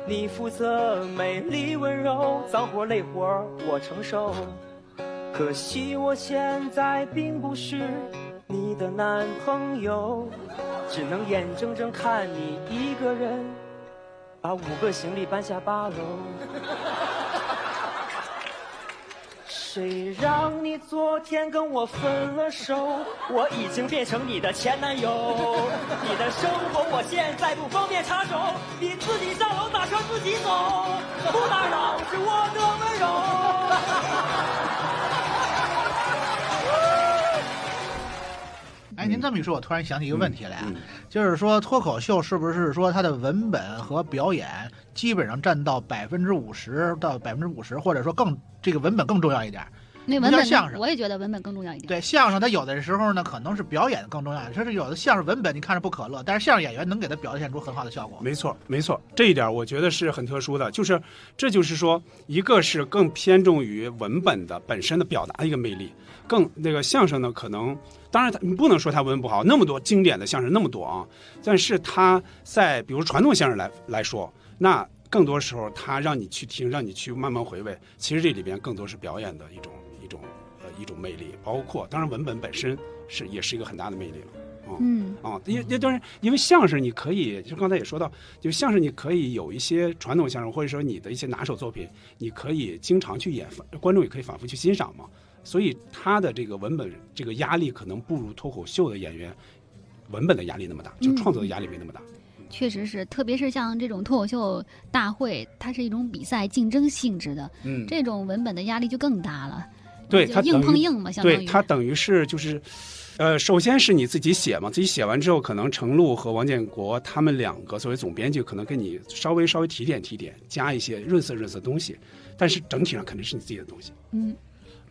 你负责美丽温柔，脏活累活我承受。可惜我现在并不是你的男朋友，只能眼睁睁看你一个人把五个行李搬下八楼。谁让你昨天跟我分了手？我已经变成你的前男友，你的生活我现在不方便插手，你自己上楼打车自己走，不打扰是我的温柔。哎，您这么一说，我突然想起一个问题来啊，嗯就是说脱口秀是不是说它的文本和表演基本上占到百分之五十到百分之五十，或者说更这个文本更重要一点？那文本相声我也觉得文本更重要一点。对相声，它有的时候呢可能是表演更重要，说是有的相声文本你看着不可乐，但是相声演员能给它表现出很好的效果。没错，没错，这一点我觉得是很特殊的，就是这就是说，一个是更偏重于文本的本身的表达的一个魅力，更那个相声呢，可能当然它你不能说它文本不好，那么多经典的相声那么多啊，但是它在比如传统相声来来说，那更多时候他让你去听，让你去慢慢回味，其实这里边更多是表演的一种一种呃一种魅力，包括当然文本本身是也是一个很大的魅力了。嗯啊，因因当然，因为相声你可以，就刚才也说到，就相声你可以有一些传统相声，或者说你的一些拿手作品，你可以经常去演，观众也可以反复去欣赏嘛。所以他的这个文本这个压力可能不如脱口秀的演员文本的压力那么大，就创作的压力没那么大。确实是，特别是像这种脱口秀大会，它是一种比赛竞争性质的，嗯这种文本的压力就更大了。对，它硬碰硬嘛，相当于对，它等于是就是，呃，首先是你自己写嘛，自己写完之后，可能程璐和王建国他们两个作为总编辑，可能跟你稍微稍微提点提点，加一些润色润色东西，但是整体上肯定是你自己的东西。嗯，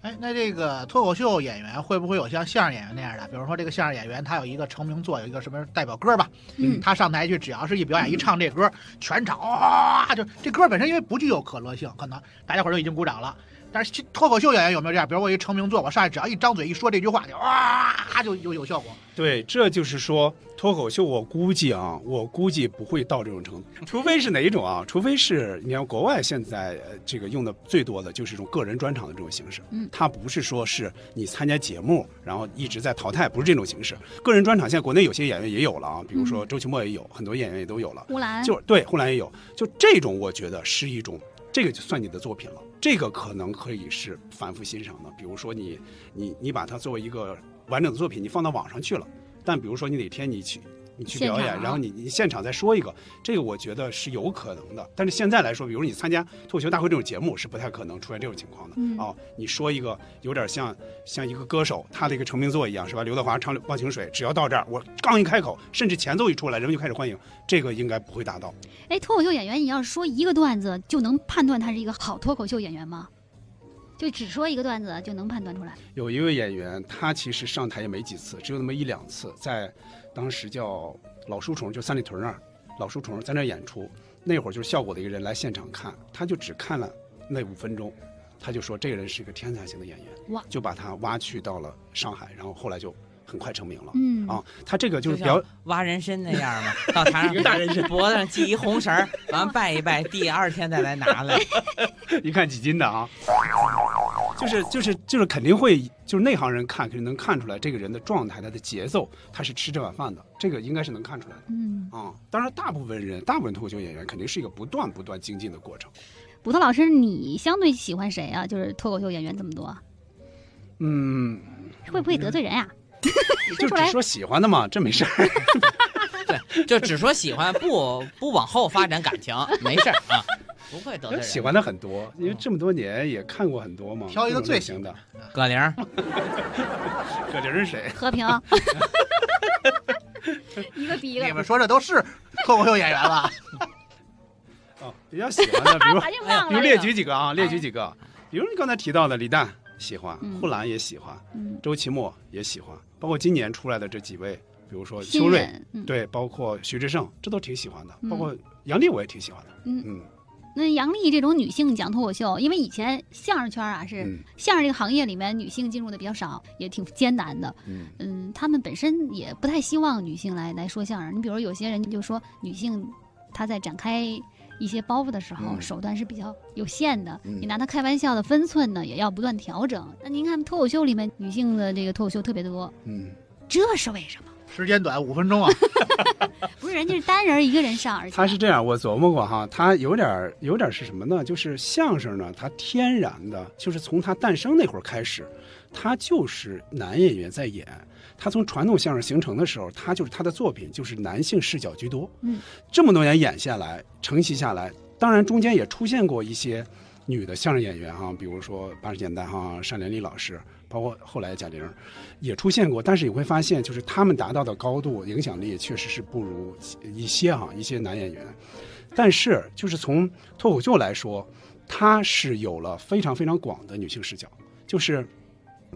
哎，那这个脱口秀演员会不会有像相声演员那样的？比如说这个相声演员他有一个成名作，有一个什么代表歌吧，嗯他上台去只要是一表演一唱这歌，全场哇、就这歌本身因为不具有可乐性，可能大家伙儿都已经鼓掌了。但是脱口秀演员有没有这样？比如我一成名作，我上去只要一张嘴一说这句话，就哇就有有效果。对，这就是说脱口秀，我估计啊，我估计不会到这种程度，除非是哪一种啊？除非是你看国外现在呃这个用的最多的就是这种个人专场的这种形式，嗯它不是说是你参加节目，然后一直在淘汰，不是这种形式。个人专场现在国内有些演员也有了啊，比如说周奇墨也有，很多演员也都有了。呼兰就对，呼兰也有，就这种我觉得是一种，这个就算你的作品了。这个可能可以是反复欣赏的，比如说你你你把它作为一个完整的作品，你放到网上去了。但比如说你哪天你去你去表演，啊然后你你现场再说一个，这个我觉得是有可能的。但是现在来说，比如你参加脱口秀大会这种节目，是不太可能出现这种情况的。嗯哦，你说一个有点像像一个歌手他的一个成名作一样，是吧？刘德华唱《忘情水》，只要到这儿，我刚一开口，甚至前奏一出来，人们就开始欢迎，这个应该不会达到。哎，脱口秀演员，你要是说一个段子就能判断他是一个好脱口秀演员吗？就只说一个段子就能判断出来？有一位演员，他其实上台也没几次，只有那么一两次，在当时叫老书虫就三里屯那儿，老书虫在那儿演出，那会儿就是效果的一个人来现场看，他就只看了那五分钟，他就说这个人是一个天才型的演员，哇，就把他挖去到了上海，然后后来就很快成名了。嗯啊，他这个就是就表像挖人参那样嘛，[laughs] 到台上一个大人参脖子上系一红绳儿，完拜一拜，第二天再来拿来。[laughs] 一看几斤的啊，就是就是就是肯定会，就是内行人看肯定能看出来这个人的状态，他的节奏，他是吃这碗饭的，这个应该是能看出来的嗯，啊。当然，大部分人，大部分脱口秀演员肯定是一个不断不断精进的过程。捕头老师，你相对喜欢谁啊？就是脱口秀演员这么多，嗯，会不会得罪人啊？[laughs] 就只说喜欢的嘛，这没事儿。[laughs] 对，就只说喜欢，不不往后发展感情，没事儿啊，不会得罪人。喜欢的很多，因为这么多年也看过很多嘛。挑一个最型的。葛玲儿，[laughs] 葛玲是谁？和平，一个比一个你们说这都是脱口秀演员吧？哦，比较喜欢的，比如比如列举几个啊，列举几个，比如你刚才提到的李诞喜欢嗯，呼兰也喜欢，嗯。周奇墨也喜欢，包括今年出来的这几位，比如说邱瑞，嗯。对，包括徐志胜，这都挺喜欢的，嗯。包括杨丽我也挺喜欢的，嗯。嗯。那杨丽这种女性讲脱口秀，因为以前相声圈啊是、嗯。相声这个行业里面女性进入的比较少，也挺艰难的。嗯。嗯，他们本身也不太希望女性来来说相声。你比如有些人就说女性她在展开一些包袱的时候，嗯手段是比较有限的，嗯你拿他开玩笑的分寸呢也要不断调整。那您看脱口秀里面女性的这个脱口秀特别多，嗯，这是为什么？时间短，五分钟啊。[laughs] [laughs] 不是人家是单人一个人上，而且他是这样，我琢磨过哈，他有点儿有点儿是什么呢？就是相声呢，它天然的，就是从它诞生那会儿开始，它就是男演员在演。他从传统相声形成的时候，他就是他的作品就是男性视角居多。嗯，这么多年演下来，承袭下来，当然中间也出现过一些女的相声演员哈，比如说八十年代哈单连丽老师，包括后来贾玲，也出现过。但是你会发现，就是他们达到的高度、影响力确实是不如一些哈一些男演员。但是就是从脱口秀来说，它是有了非常非常广的女性视角，就是。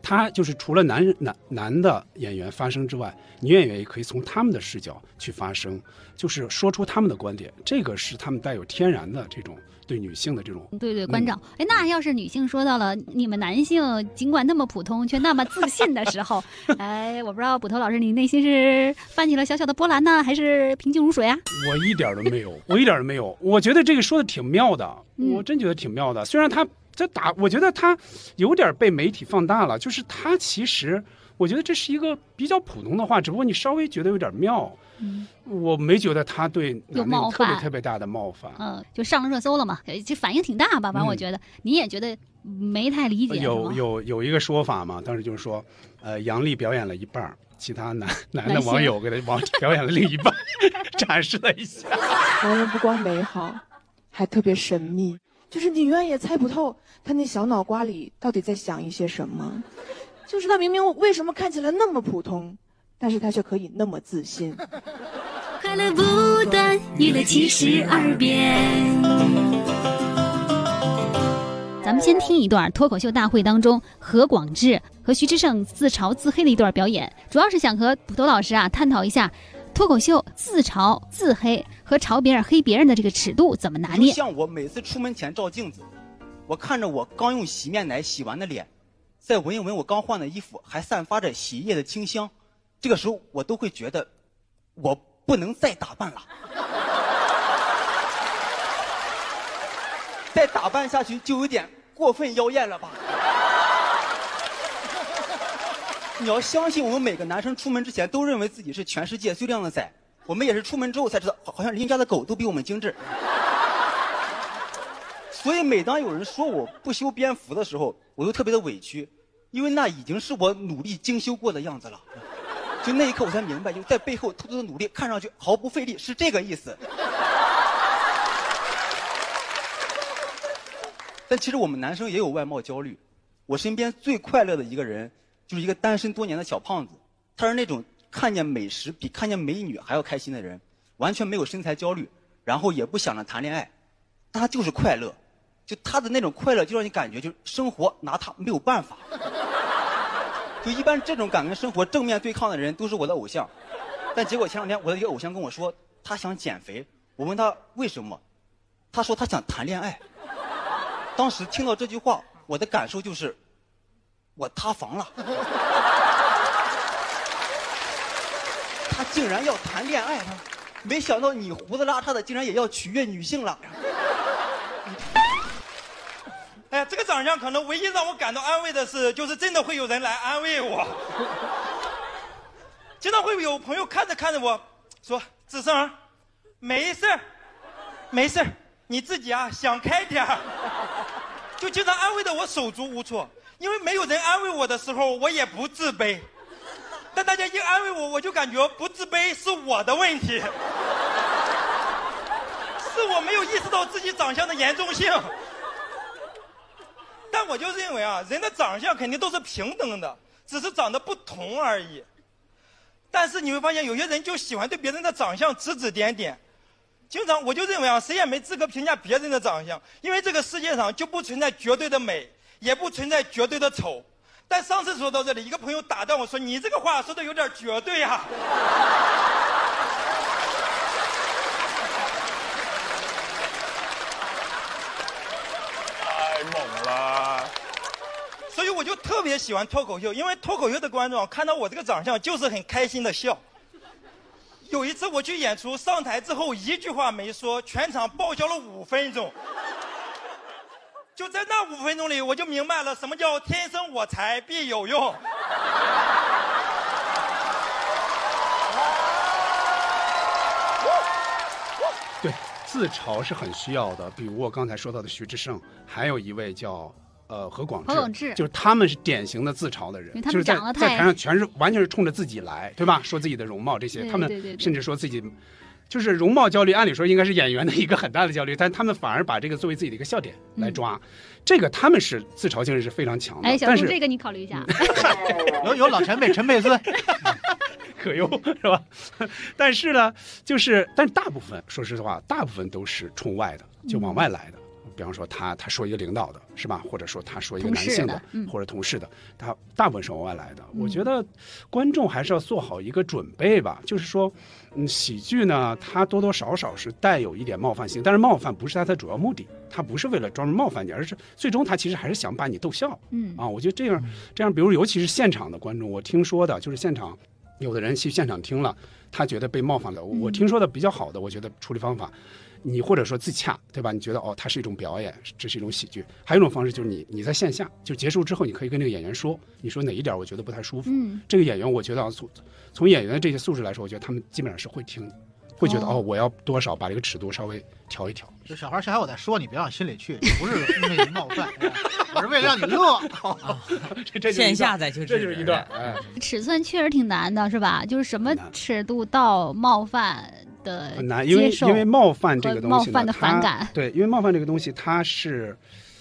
他就是除了男人男男的演员发声之外，女演员也可以从他们的视角去发声，就是说出他们的观点。这个是他们带有天然的这种对女性的这种对对，关照。哎，那要是女性说到了你们男性尽管那么普通，却那么自信的时候，[laughs] 哎，我不知道捕头老师，你内心是泛起了小小的波澜呢，还是平静如水啊？我一点儿都没有，我一点儿都没有。我觉得这个说的挺妙的，嗯我真觉得挺妙的。虽然他这打，我觉得他有点被媒体放大了，就是他其实，我觉得这是一个比较普通的话，只不过你稍微觉得有点妙。嗯我没觉得他对有冒犯有特别特别大的冒犯。嗯，就上了热搜了嘛，呃这反应挺大吧？反正我嗯觉得、你也觉得没太理解，有有有一个说法嘛，当时就是说，呃，杨笠表演了一半，其他男男的网友给他网表演了另一半，[laughs] 展示了一下。[laughs] 男人不光美好，还特别神秘，就是你永远也猜不透他那小脑瓜里到底在想一些什么。就是他明明为什么看起来那么普通，但是他却可以那么自信。[laughs] 快乐不断，娱乐七十二变。咱们先听一段脱口秀大会当中何广智和徐志胜自嘲自黑的一段表演，主要是想和捕头老师啊探讨一下脱口秀自嘲自黑和朝别人黑别人的这个尺度怎么拿捏。像我每次出门前照镜子，我看着我刚用洗面奶洗完的脸，再闻一闻我刚换的衣服还散发着洗衣液的清香，这个时候我都会觉得，我不能再打扮了，再打扮下去就有点过分妖艳了吧。你要相信，我们每个男生出门之前都认为自己是全世界最靓的仔，我们也是出门之后才知道，好像邻家的狗都比我们精致。所以每当有人说我不修边幅的时候，我就特别的委屈，因为那已经是我努力精修过的样子了。就那一刻我才明白，就在背后偷偷的努力，看上去毫不费力，是这个意思。[laughs] 但其实我们男生也有外貌焦虑。我身边最快乐的一个人，就是一个单身多年的小胖子。他是那种看见美食比看见美女还要开心的人，完全没有身材焦虑，然后也不想着谈恋爱，但他就是快乐。就他的那种快乐，就让你感觉就是生活拿他没有办法。就一般这种敢跟生活正面对抗的人，都是我的偶像。但结果前两天我的一个偶像跟我说，他想减肥。我问他为什么，他说他想谈恋爱。当时听到这句话，我的感受就是，我塌房了。他竟然要谈恋爱，他没想到你胡子拉碴的竟然也要取悦女性了。哎呀，这个长相可能唯一让我感到安慰的是，就是真的会有人来安慰我。经常会有朋友看着看着我，说：“子胜，没事儿，没事儿，你自己啊想开点儿。[laughs] ”就经常安慰的我手足无措，因为没有人安慰我的时候，我也不自卑。但大家一安慰我，我就感觉不自卑是我的问题，是我没有意识到自己长相的严重性。但我就认为啊，人的长相肯定都是平等的，只是长得不同而已。但是你会发现，有些人就喜欢对别人的长相指指点点。经常我就认为啊，谁也没资格评价别人的长相，因为这个世界上就不存在绝对的美，也不存在绝对的丑。但上次说到这里，一个朋友打断我说：“你这个话说的有点绝对啊。”太猛了！所以我就特别喜欢脱口秀，因为脱口秀的观众看到我这个长相就是很开心的笑。有一次我去演出，上台之后一句话没说，全场爆笑了五分钟。就在那五分钟里，我就明白了什么叫天生我材必有用。对，自嘲是很需要的。比如我刚才说到的徐志胜，还有一位叫呃何广何广智就是他们是典型的自嘲的人就是在在台上全是完全是冲着自己来，对吧？说自己的容貌这些，他们甚至说自己。就是容貌焦虑，按理说应该是演员的一个很大的焦虑，但他们反而把这个作为自己的一个笑点来抓，这个他们是自嘲性是非常强的。哎，小但是杜这个你考虑一下。[laughs] 有有老前辈陈佩斯，[laughs] 可用是吧？[laughs] 但是呢，就是但大部分说实话，大部分都是冲外的，就往外来的。比方说他他说一个领导的是吧，或者说他说一个男性的嗯或者同事的，他大部分是往外来的。我觉得观众还是要做好一个准备吧，就是说，嗯，喜剧呢，它多多少少是带有一点冒犯性，但是冒犯不是它的主要目的，它不是为了专门冒犯你，而是最终他其实还是想把你逗笑。嗯啊，我觉得这样这样，比如尤其是现场的观众，我听说的就是现场有的人去现场听了，他觉得被冒犯了。我我听说的比较好的，我觉得处理方法，你或者说自洽，对吧？你觉得哦，它是一种表演，这是一种喜剧。还有一种方式就是你你在线下就结束之后，你可以跟这个演员说，你说哪一点我觉得不太舒服。嗯这个演员我觉得啊，从从演员的这些素质来说，我觉得他们基本上是会听的，会觉得哦哦我要多少把这个尺度稍微调一调。就小孩儿，下回我再说你，别往心里去，不是因为你冒犯，我是为了让你乐。[laughs] 这这线下再去这就是一段，哎，尺寸确实挺难的，是吧？就是什么尺度到冒犯的很难，因为因为冒犯这个东西冒犯的反感，对，因为冒犯这个东西，它是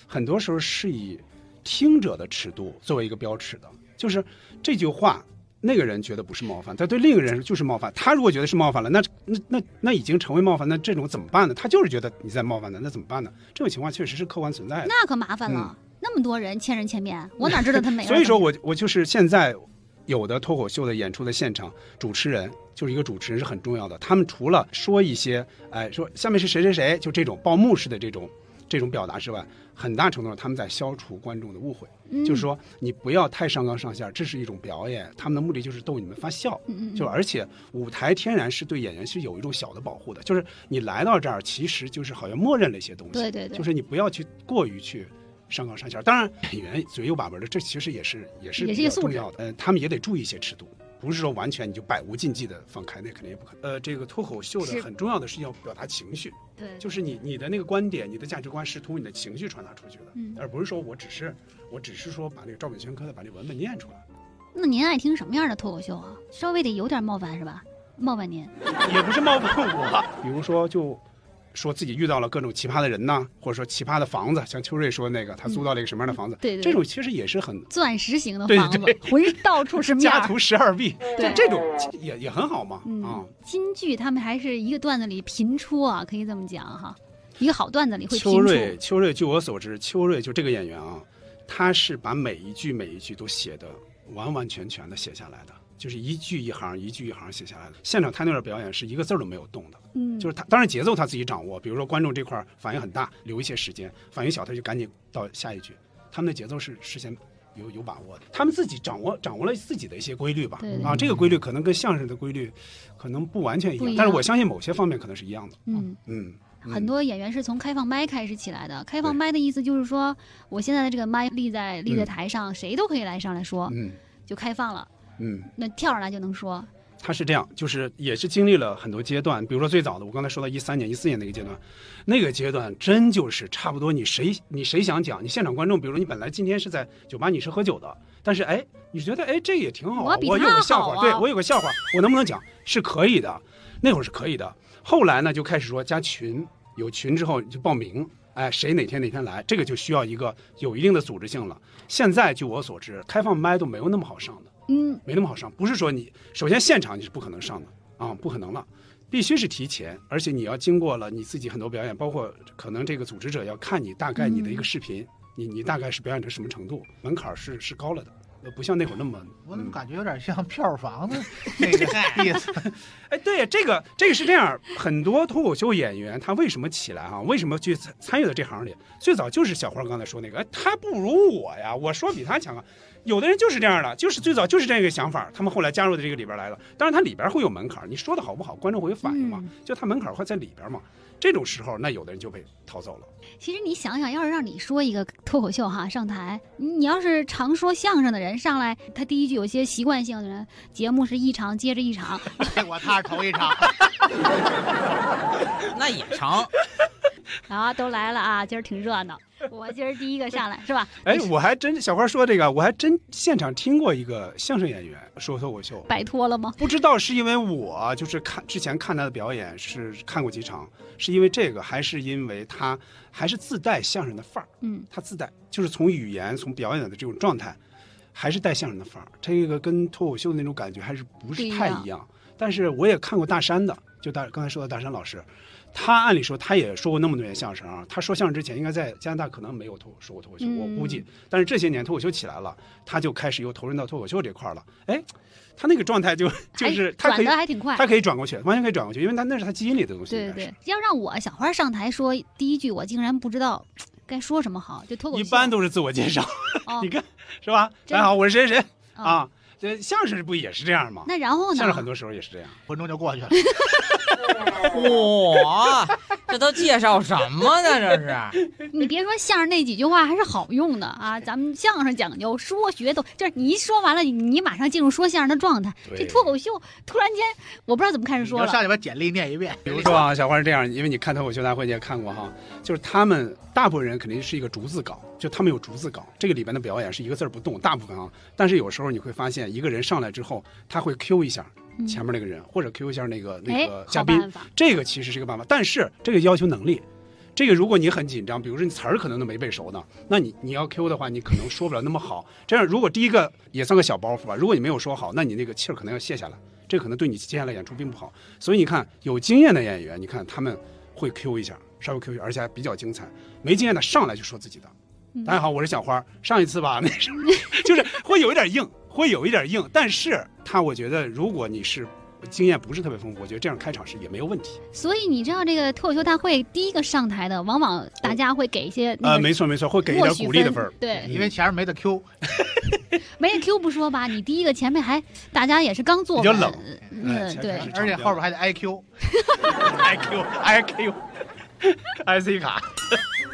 很多时候是以听者的尺度作为一个标尺的，就是这句话。那个人觉得不是冒犯，但对另一个人就是冒犯。他如果觉得是冒犯了，那那那那已经成为冒犯，那这种怎么办呢？他就是觉得你在冒犯他，那怎么办呢？这种情况确实是客观存在的。那可麻烦了。那么多人千人千面，我哪知道他哪个？嗯所以说我我就是现在有的脱口秀的演出的现场，主持人就是一个主持人是很重要的。他们除了说一些，哎，说下面是谁谁谁，就这种报幕式的这种这种表达之外，很大程度上他们在消除观众的误会。嗯就是说你不要太上纲上线，这是一种表演，他们的目的就是逗你们发笑。嗯嗯嗯就而且舞台天然是对演员是有一种小的保护的，就是你来到这儿，其实就是好像默认了一些东西。对对对就是你不要去过于去。上纲上线，当然演员嘴有把门的，这其实也是也是比也是一个素质较重要的。呃，他们也得注意一些尺度，不是说完全你就百无禁忌的放开，那肯定也不可能。呃，这个脱口秀是的很重要的是要表达情绪，对，就是你你的那个观点、你的价值观是通过你的情绪传达出去的，嗯而不是说我只是我只是说把那个照本宣科的把那文本念出来。那您爱听什么样的脱口秀啊？稍微得有点冒犯是吧？冒犯您。也不是冒犯我，比如说就说自己遇到了各种奇葩的人呐，或者说奇葩的房子，像秋瑞说那个他租到了一个什么样的房子，对对对这种其实也是很钻石型的对房子，[laughs] 对浑到处是面。家徒十二壁，对就这种也也很好嘛，啊嗯，京剧他们还是一个段子里频出啊，可以这么讲哈。一个好段子里会出。秋瑞，秋瑞，据我所知，秋瑞就这个演员啊，他是把每一句每一句都写的完完全全的写下来的，就是一句一行一句一行写下来的。现场他那段表演是一个字儿都没有动的，嗯就是他当然节奏他自己掌握，比如说观众这块儿反应很大，留一些时间，反应小他就赶紧到下一句，他们的节奏是事先有有把握的，他们自己掌握掌握了自己的一些规律吧，啊，这个规律可能跟相声的规律可能不完全一样，一样但是我相信某些方面可能是一样的，嗯。嗯，嗯很多演员是从开放麦开始起来的。开放麦的意思就是说，我现在的这个麦立在立在台上，谁都可以来上来说，嗯就开放了。嗯。那跳上来就能说。他是这样，就是也是经历了很多阶段，比如说最早的，我刚才说到一三年、一四年那个阶段，那个阶段真就是差不多，你谁你谁想讲，你现场观众，比如说你本来今天是在酒吧你是喝酒的，但是哎，你觉得哎这也挺好啊，我有个笑话，对我有个笑话，我能不能讲？是可以的，那会儿是可以的。后来呢，就开始说加群，有群之后就报名，哎，谁哪天哪天来，这个就需要一个有一定的组织性了。现在据我所知，开放麦都没有那么好上的。嗯，没那么好上。不是说你首先现场你是不可能上的啊，不可能了，必须是提前，而且你要经过了你自己很多表演，包括可能这个组织者要看你大概你的一个视频，你你大概是表演成什么程度，门槛是是高了的。呃，不像那会儿那么，我怎么感觉有点像票房的那个意思？[laughs] 哎，对，这个这个是这样，很多脱口秀演员他为什么起来啊？为什么去参参与到这行里？最早就是小花刚才说那个，哎，他不如我呀，我说比他强啊。有的人就是这样的，就是最早就是这样一个想法，他们后来加入的这个里边来了。当然，它里边会有门槛，你说的好不好，观众会有反应嘛，就他门槛会在里边嘛。这种时候，那有的人就被逃走了。其实你想想，要是让你说一个脱口秀哈上台，你你要是常说相声的人上来，他第一句有些习惯性的人，节目是一场接着一场，[laughs] 我他是头一场，[laughs] 那也成。啊，都来了啊，今儿挺热闹，[laughs] 我今儿第一个上来是吧？[laughs] 哎，我还真小花说这个，我还真现场听过一个相声演员说脱口秀，摆脱了吗？不知道是因为我就是看之前看他的表演是看过几场，是因为这个，还是因为他还是自带相声的范儿？嗯，他自带就是从语言从表演的这种状态，还是带相声的范儿。这个跟脱口秀的那种感觉还是不是太一样。但是我也看过大山的，就大刚才说的大山老师，他按理说他也说过那么多年相声啊。他说相声之前，应该在加拿大可能没有脱说过脱口秀，嗯我估计。但是这些年脱口秀起来了，他就开始又投入到脱口秀这块儿了。哎，他那个状态就就是他可以转得还挺快他可以转过去，完全可以转过去，因为他那是他基因里的东西。对对对，要让我小花上台说第一句，我竟然不知道该说什么好，就脱口秀。一般都是自我介绍，哦你看是吧？大家好，我是谁谁谁哦啊？这相声不也是这样吗？那然后呢相声很多时候也是这样，分钟就过去了。哇，这都介绍什么呢？这是。[laughs] 你别说相声那几句话还是好用的啊，咱们相声讲究说学逗，就是你一说完了，你你马上进入说相声的状态。这脱口秀突然间，我不知道怎么开始说了。上去把简历念一遍。比如说啊，小花是这样，因为你看脱口秀大会你也看过哈，就是他们大部分人肯定是一个逐字稿，就他们有逐字稿，这个里边的表演是一个字儿不动，大部分啊。但是有时候你会发现，一个人上来之后，他会 Q 一下嗯前面那个人，或者 Q 一下那个那哎个嘉宾这个其实是一个办法，但是这个要求能力。这个如果你很紧张，比如说你词儿可能都没背熟呢，那你你要 Q 的话，你可能说不了那么好。这样如果第一个也算个小包袱吧，如果你没有说好，那你那个气儿可能要卸下来，这可能对你接下来演出并不好。所以你看，有经验的演员，你看他们会 Q 一下，稍微 Q 一下，而且还比较精彩。没经验的上来就说自己的。嗯大家好，我是小花。上一次吧，[laughs] 那时候就是会有一点硬，会有一点硬，但是他我觉得，如果你是经验不是特别丰富，我觉得这样开场是也没有问题。所以你知道这个脱口秀大会第一个上台的，往往大家会给一些那呃，没错没错，会给一点鼓励的分儿。对，因为前面没得 Q，[laughs] 没得 Q 不说吧，你第一个前面还大家也是刚做比较冷嗯，对，而且后边还得 IQ。IQ IQ IC 卡。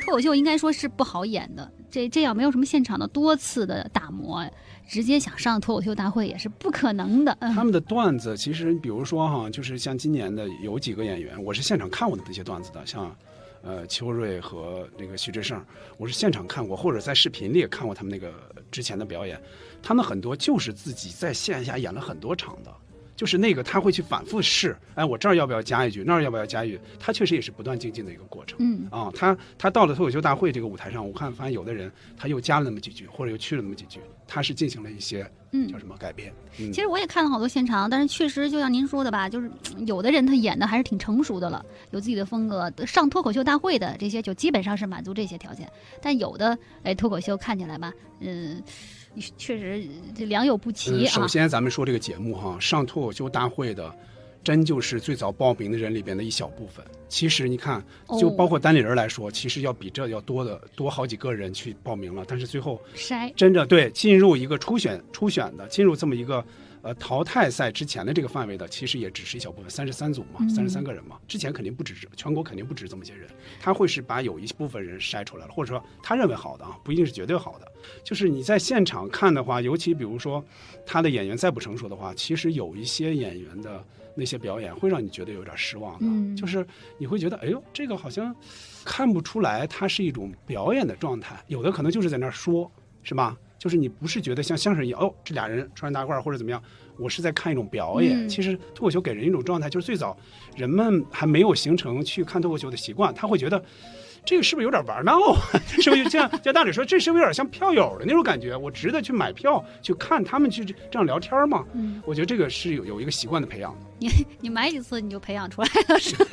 脱口秀应该说是不好演的，这这要没有什么现场的多次的打磨，直接想上脱口秀大会也是不可能的。他们的段子其实，比如说哈，就是像今年的有几个演员，我是现场看过的那些段子的，像呃邱瑞和那个徐志胜，我是现场看过，或者在视频里也看过他们那个之前的表演，他们很多就是自己在线下演了很多场的。就是那个他会去反复试，哎，我这儿要不要加一句，那儿要不要加一句，他确实也是不断精进的一个过程。嗯啊，他他到了脱口秀大会这个舞台上，我看发现有的人他又加了那么几句，或者又去了那么几句，他是进行了一些嗯叫什么改变。嗯其实我也看了好多现场，但是确实就像您说的吧，就是嗯有的人他演的还是挺成熟的了，有自己的风格。上脱口秀大会的这些就基本上是满足这些条件，但有的哎脱口秀看起来吧，嗯。你确实这良莠不齐嗯，啊。首先咱们说这个节目哈，上脱口秀大会的，真就是最早报名的人里边的一小部分。其实你看，就哦包括单立人来说，其实要比这要多的多好几个人去报名了，但是最后筛真的对进入一个初选初选的，进入这么一个呃淘汰赛之前的这个范围的，其实也只是一小部分，三十三组嘛，嗯三十三个人嘛，之前肯定不止，全国肯定不止这么些人，他会是把有一部分人筛出来了，或者说他认为好的啊，不一定是绝对好的。就是你在现场看的话，尤其比如说他的演员再不成熟的话，其实有一些演员的那些表演会让你觉得有点失望的，嗯就是你会觉得，哎呦，这个好像看不出来他是一种表演的状态，有的可能就是在那儿说，是吧？就是你不是觉得像相声一样，哦，这俩人穿大褂或者怎么样，我是在看一种表演。嗯其实脱口秀给人一种状态，就是最早人们还没有形成去看脱口秀的习惯，他会觉得。这个是不是有点玩闹啊？[laughs] 是不是就像像大理说，这是不是有点像票友的那种感觉？我值得去买票去看他们去这这样聊天吗？嗯，我觉得这个是有有一个习惯的培养的。[laughs] 你你买几次你就培养出来了，什么？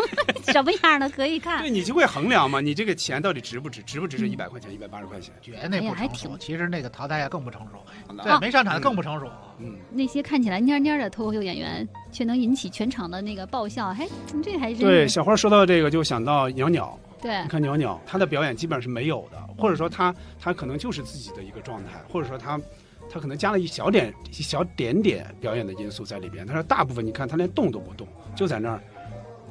[laughs] 什么样的可以看对？你就会衡量嘛，你这个钱到底值不值？值不值这一百块钱、一百八十块钱？觉得那不哎呀还成熟，其实那个淘汰呀更不成熟，啊对，没上场的更不成熟。嗯，那些看起来蔫蔫的脱口秀演员，却能引起全场的那个爆笑，嘿，这还是对，小花说到这个，就想到鸟鸟。对你看鸟鸟，他的表演基本上是没有的，或者说他他可能就是自己的一个状态，或者说他他可能加了一小点一小点点表演的因素在里边。但是大部分你看他连动都不动，就在那儿，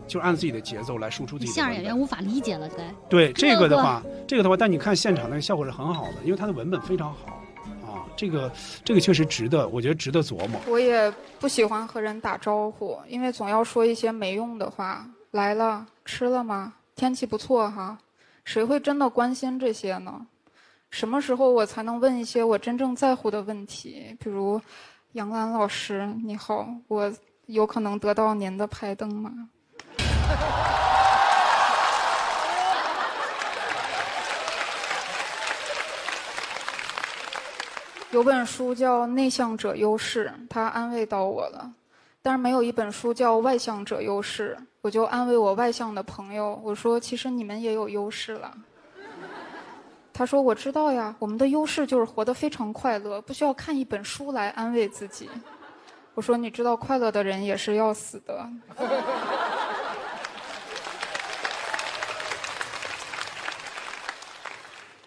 就按自己的节奏来输出自己的相声。演员无法理解了，该对这个的话，这个的话，但你看现场那个效果是很好的，因为他的文本非常好啊，这个这个确实值得，我觉得值得琢磨。我也不喜欢和人打招呼，因为总要说一些没用的话。来了，吃了吗？天气不错哈。谁会真的关心这些呢？什么时候我才能问一些我真正在乎的问题？比如，杨澜老师，你好，我有可能得到您的拍灯吗？有本书叫《内向者优势》，它安慰到我了。但是没有一本书叫《外向者优势》，我就安慰我外向的朋友，我说：“其实你们也有优势了。”他说：“我知道呀，我们的优势就是活得非常快乐，不需要看一本书来安慰自己。”我说：“你知道，快乐的人也是要死的。”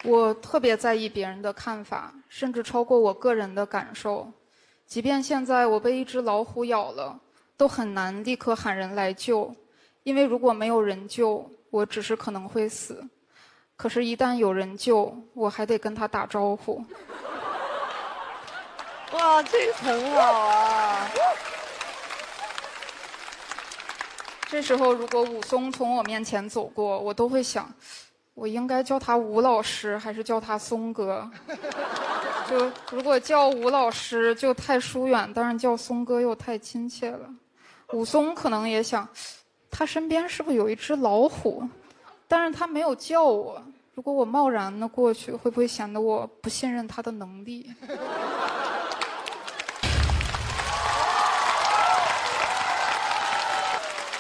我特别在意别人的看法，甚至超过我个人的感受。即便现在我被一只老虎咬了，都很难立刻喊人来救，因为如果没有人救，我只是可能会死。可是，一旦有人救，我还得跟他打招呼。哇，这个很好啊！这时候，如果武松从我面前走过，我都会想，我应该叫他吴老师，还是叫他松哥？[laughs] 就如果叫吴老师就太疏远，但是叫松哥又太亲切了。武松可能也想，他身边是不是有一只老虎？但是他没有叫我。如果我贸然的过去，会不会显得我不信任他的能力？[laughs]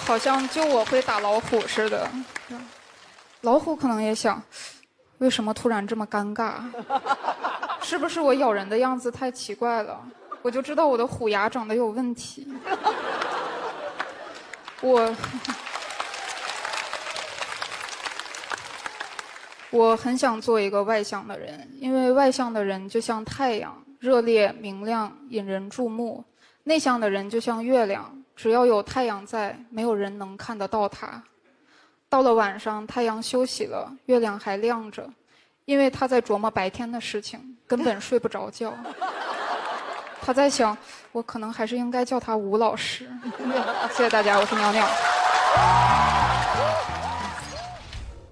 好像就我会打老虎似的。老虎可能也想，为什么突然这么尴尬？[laughs] 是不是我咬人的样子太奇怪了？我就知道我的虎牙长得有问题。我 [laughs] 我很想做一个外向的人，因为外向的人就像太阳，热烈明亮，引人注目；内向的人就像月亮，只要有太阳在，没有人能看得到它。到了晚上，太阳休息了，月亮还亮着，因为他在琢磨白天的事情，根本睡不着觉。[laughs] 他在想，我可能还是应该叫他吴老师。[laughs] 谢谢大家，我是鸟鸟。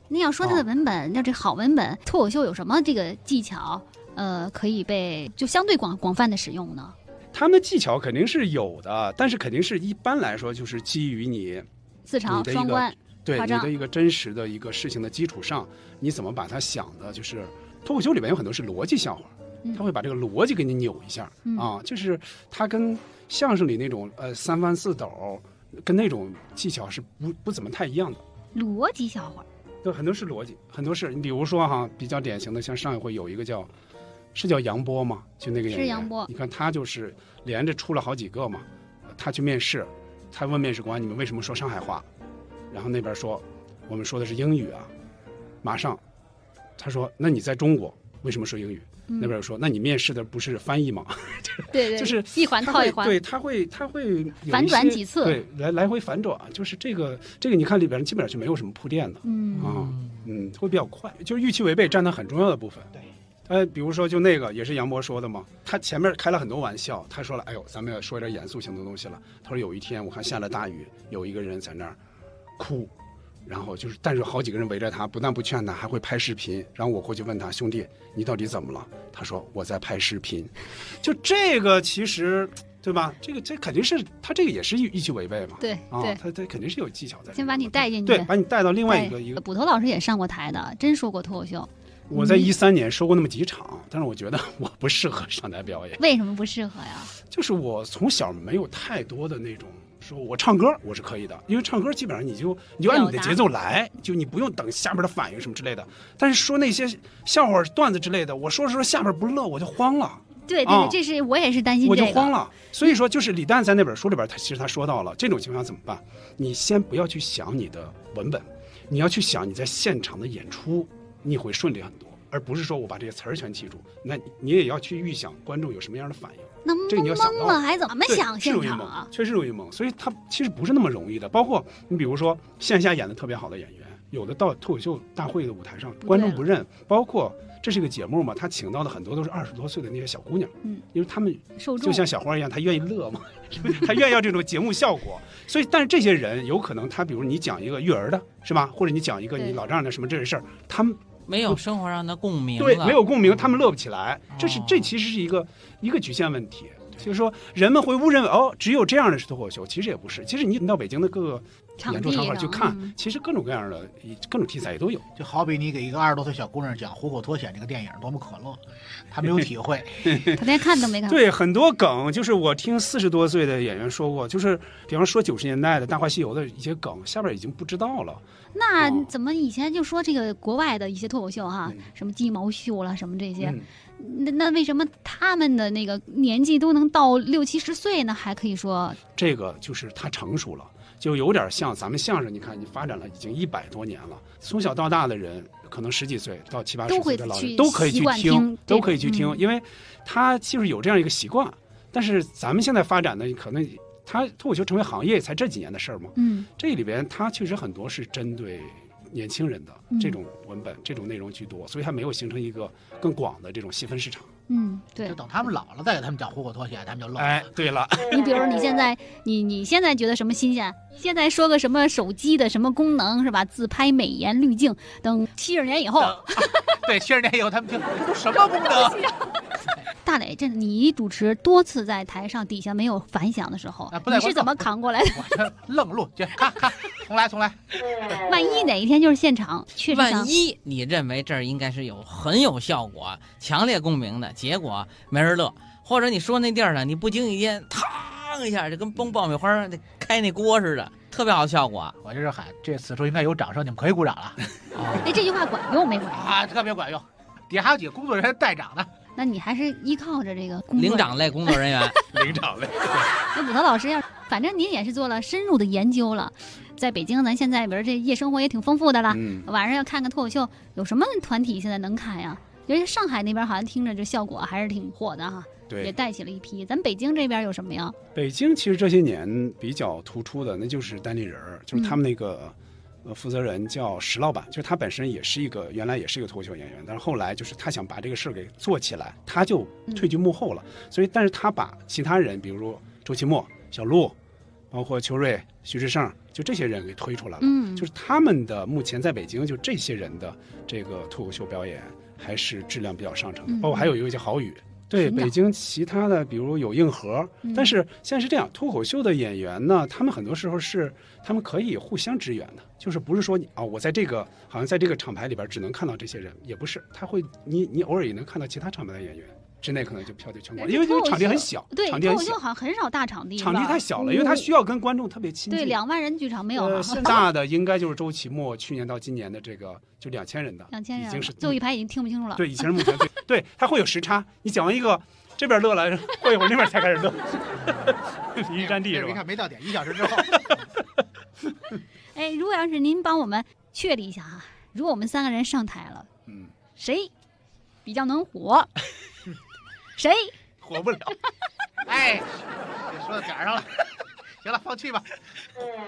那要说他的文本，要这好文本，脱口秀有什么这个技巧？呃，可以被就相对广广泛的使用呢？他们的技巧肯定是有的，但是肯定是一般来说就是基于你自嘲双关对你的一个真实的一个事情的基础上，你怎么把它想的，就是脱口秀里面有很多是逻辑笑话，嗯他会把这个逻辑给你扭一下、嗯啊，就是它跟相声里那种呃三翻四抖，跟那种技巧是不不怎么太一样的。逻辑笑话，对，很多是逻辑，很多是你比如说哈，比较典型的，像上一回有一个叫是叫杨波吗？就那个演员。是杨波你看他就是连着出了好几个嘛，他去面试，他问面试官你们为什么说上海话，然后那边说我们说的是英语啊，马上他说那你在中国为什么说英语？嗯那边又说那你面试的不是翻译吗？[laughs] 对对，就是一环套一环，对，他会他会有一反转些几次对，来来回反转，就是这个这个你看里边基本上就没有什么铺垫的，嗯啊，嗯，会比较快，就是预期违背占它很重要的部分。对，呃，比如说就那个也是杨波说的嘛，他前面开了很多玩笑，他说了，哎呦，咱们要说点严肃性的东西了。他说有一天我看下了大雨，有一个人在那儿哭。然后就是，但是好几个人围着他，不但不劝他，还会拍视频。然后我过去问他兄弟，你到底怎么了？他说我在拍视频。[laughs] 就这个其实，对吧？这个这肯定是他这个也是意气违背嘛。对啊对，他他肯定是有技巧在。先把你带进去，对，把你带到另外一个一个。捕头老师也上过台的，真说过脱口秀。我在一三年说过那么几场，但是我觉得我不适合上台表演。为什么不适合呀？就是我从小没有太多的那种，说我唱歌我是可以的，因为唱歌基本上你就你就按你的节奏来，就你不用等下边的反应什么之类的。但是说那些笑话段子之类的，我说着说着下边不乐，我就慌了。对对对，这是我也是担心我这个。就慌了。所以说，就是李诞在那本书里边，他其实他说到了这种情况下怎么办？你先不要去想你的文本，你要去想你在现场的演出，你会顺利很多，而不是说我把这些词儿全记住。那你也要去预想观众有什么样的反应。那这个你要想到懵了还怎么对想现是容易懵场啊？确实容易懵，所以他其实不是那么容易的。包括你比如说线下演的特别好的演员，有的到脱口秀大会的舞台上，观众不认。包括这是一个节目嘛，他请到的很多都是二十多岁的那些小姑娘，嗯，因为他们就像小花一样，他愿意乐嘛，他愿意要这种节目效果。所以，但是这些人有可能他，比如你讲一个育儿的，是吧？或者你讲一个你老丈人的什么这些事儿，他们没有生活上的共鸣，对没有共鸣，他们乐不起来。这哦是这其实是一个一个局限问题。就是说，人们会误认为哦，只有这样的是脱口秀，其实也不是。其实你你到北京的各个场演出场地上馆去看，嗯其实各种各样的各种题材也都有。就好比你给一个二十多岁小姑娘讲《虎口脱险》这个电影多么可乐，她没有体会。[laughs] 她连看都没看。对，很多梗就是我听四十多岁的演员说过，就是比方说九十年代的《大话西游》的一些梗，下边已经不知道了。那哦怎么以前就说这个国外的一些脱口秀哈，什么鸡毛秀啦，什么这些，嗯那那为什么他们的那个年纪都能到六七十岁呢？还可以说这个就是他成熟了，就有点像咱们相声。你看，你发展了已经一百多年了，从小到大的人，可能十几岁到七八十岁的老人去都可以去听听，都可以去听，嗯因为他就是有这样一个习惯。但是咱们现在发展的可能，他脱口秀成为行业才这几年的事儿嘛。嗯，这里边他确实很多是针对年轻人的嗯这种文本、这种内容居多，所以它没有形成一个更广的这种细分市场。嗯，对就。等他们老了再给他们讲虎口脱险，他们就乐。哎，对了，你比如说你现在，[laughs] 你你现在觉得什么新鲜？现在说个什么手机的什么功能是吧？自拍、美颜、滤镜等七十年以后，对，七十年以后他们听这都什么功能？[laughs] 大磊，这你主持多次在台上底下没有反响的时候，你是怎么扛过来的？我这愣录，就咔咔，重来重来。万一哪一天就是现场，确实万一你认为这儿应该是有很有效果、强烈共鸣的，结果没人乐，或者你说那地儿呢，你不经意间，嘡一下就跟崩爆米花那开那锅似的，特别好效果。我就是喊，这此处应该有掌声，你们可以鼓掌了。哎，这句话管用没管用？啊，特别管用。底下还有几个工作人员带长呢。那你还是依靠着这个工作领长类工作人员，[laughs] 领长类。那捕头老师要，反正您也是做了深入的研究了。在北京，咱现在比如这夜生活也挺丰富的了，嗯晚上要看看脱口秀，有什么团体现在能看呀？因为上海那边好像听着这效果还是挺火的哈，对也带起了一批。咱北京这边有什么呀？北京其实这些年比较突出的，那就是单立人，就是他们那个、呃负责人叫石老板，就是他本身也是一个原来也是一个脱口秀演员，但是后来就是他想把这个事儿给做起来，他就退居幕后了。所以，但是他把其他人，比如周奇墨、小鹿，包括邱瑞、徐志胜，就这些人给推出来了。嗯就是他们的目前在北京，就这些人的这个脱口秀表演还是质量比较上乘的，嗯包括还有一个叫郝宇。对北京其他的，比如有硬核，嗯但是现在是这样，脱口秀的演员呢，他们很多时候是他们可以互相支援的，就是不是说你啊、我在这个好像在这个厂牌里边只能看到这些人，也不是，他会你你偶尔也能看到其他厂牌的演员。之内可能就票就全光了，因为这个场地很小，对，场地很小，好像很少大场地，场地太小了，因为它需要跟观众特别亲近。对两万人剧场没有 [laughs] 大的应该就是周奇墨去年到今年的这个就两千人的，两千人了，已经是最后一排已经听不清楚了。对，以前是目前最对，它会有时差，你讲完一个这边乐了，过一会儿那边才开始乐，[laughs] 离地占地是吧？你看没到点，一小时之后，[laughs] 哎，如果要是您帮我们确立一下哈，如果我们三个人上台了，嗯，谁比较能火？谁火不了？[laughs] 哎，你说到点儿上了，[laughs] 行了，放弃吧。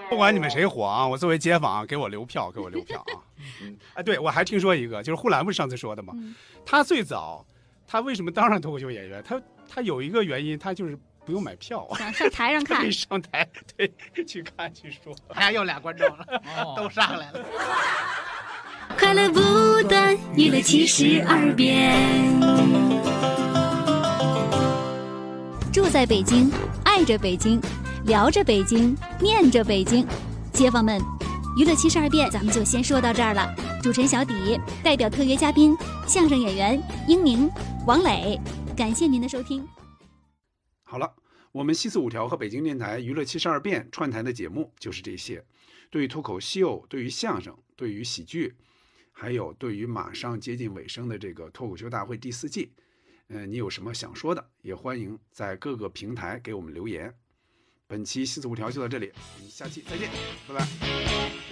不管你们谁火啊，我作为街坊给我留票，给我留票啊！[laughs] 嗯，哎，对我还听说一个，就是呼兰不是上次说的吗？嗯他最早他为什么当上脱口秀演员？他他有一个原因，他就是不用买票，想上台上看可以？上台对去看去说。哎呀，又俩观众了，都上来了。快乐不断，娱乐七十二变。住在北京，爱着北京，聊着北京，念着北京，街坊们，娱乐七十二变，咱们就先说到这儿了。主持人小底代表特约嘉宾相声演员英明、王磊，感谢您的收听。好了，我们西四五条和北京电台娱乐七十二变串台的节目就是这些。对于脱口秀，对于相声，对于喜剧，还有对于马上接近尾声的这个脱口秀大会第四季，嗯，你有什么想说的，也欢迎在各个平台给我们留言。本期新四五条就到这里，我们下期再见，拜拜。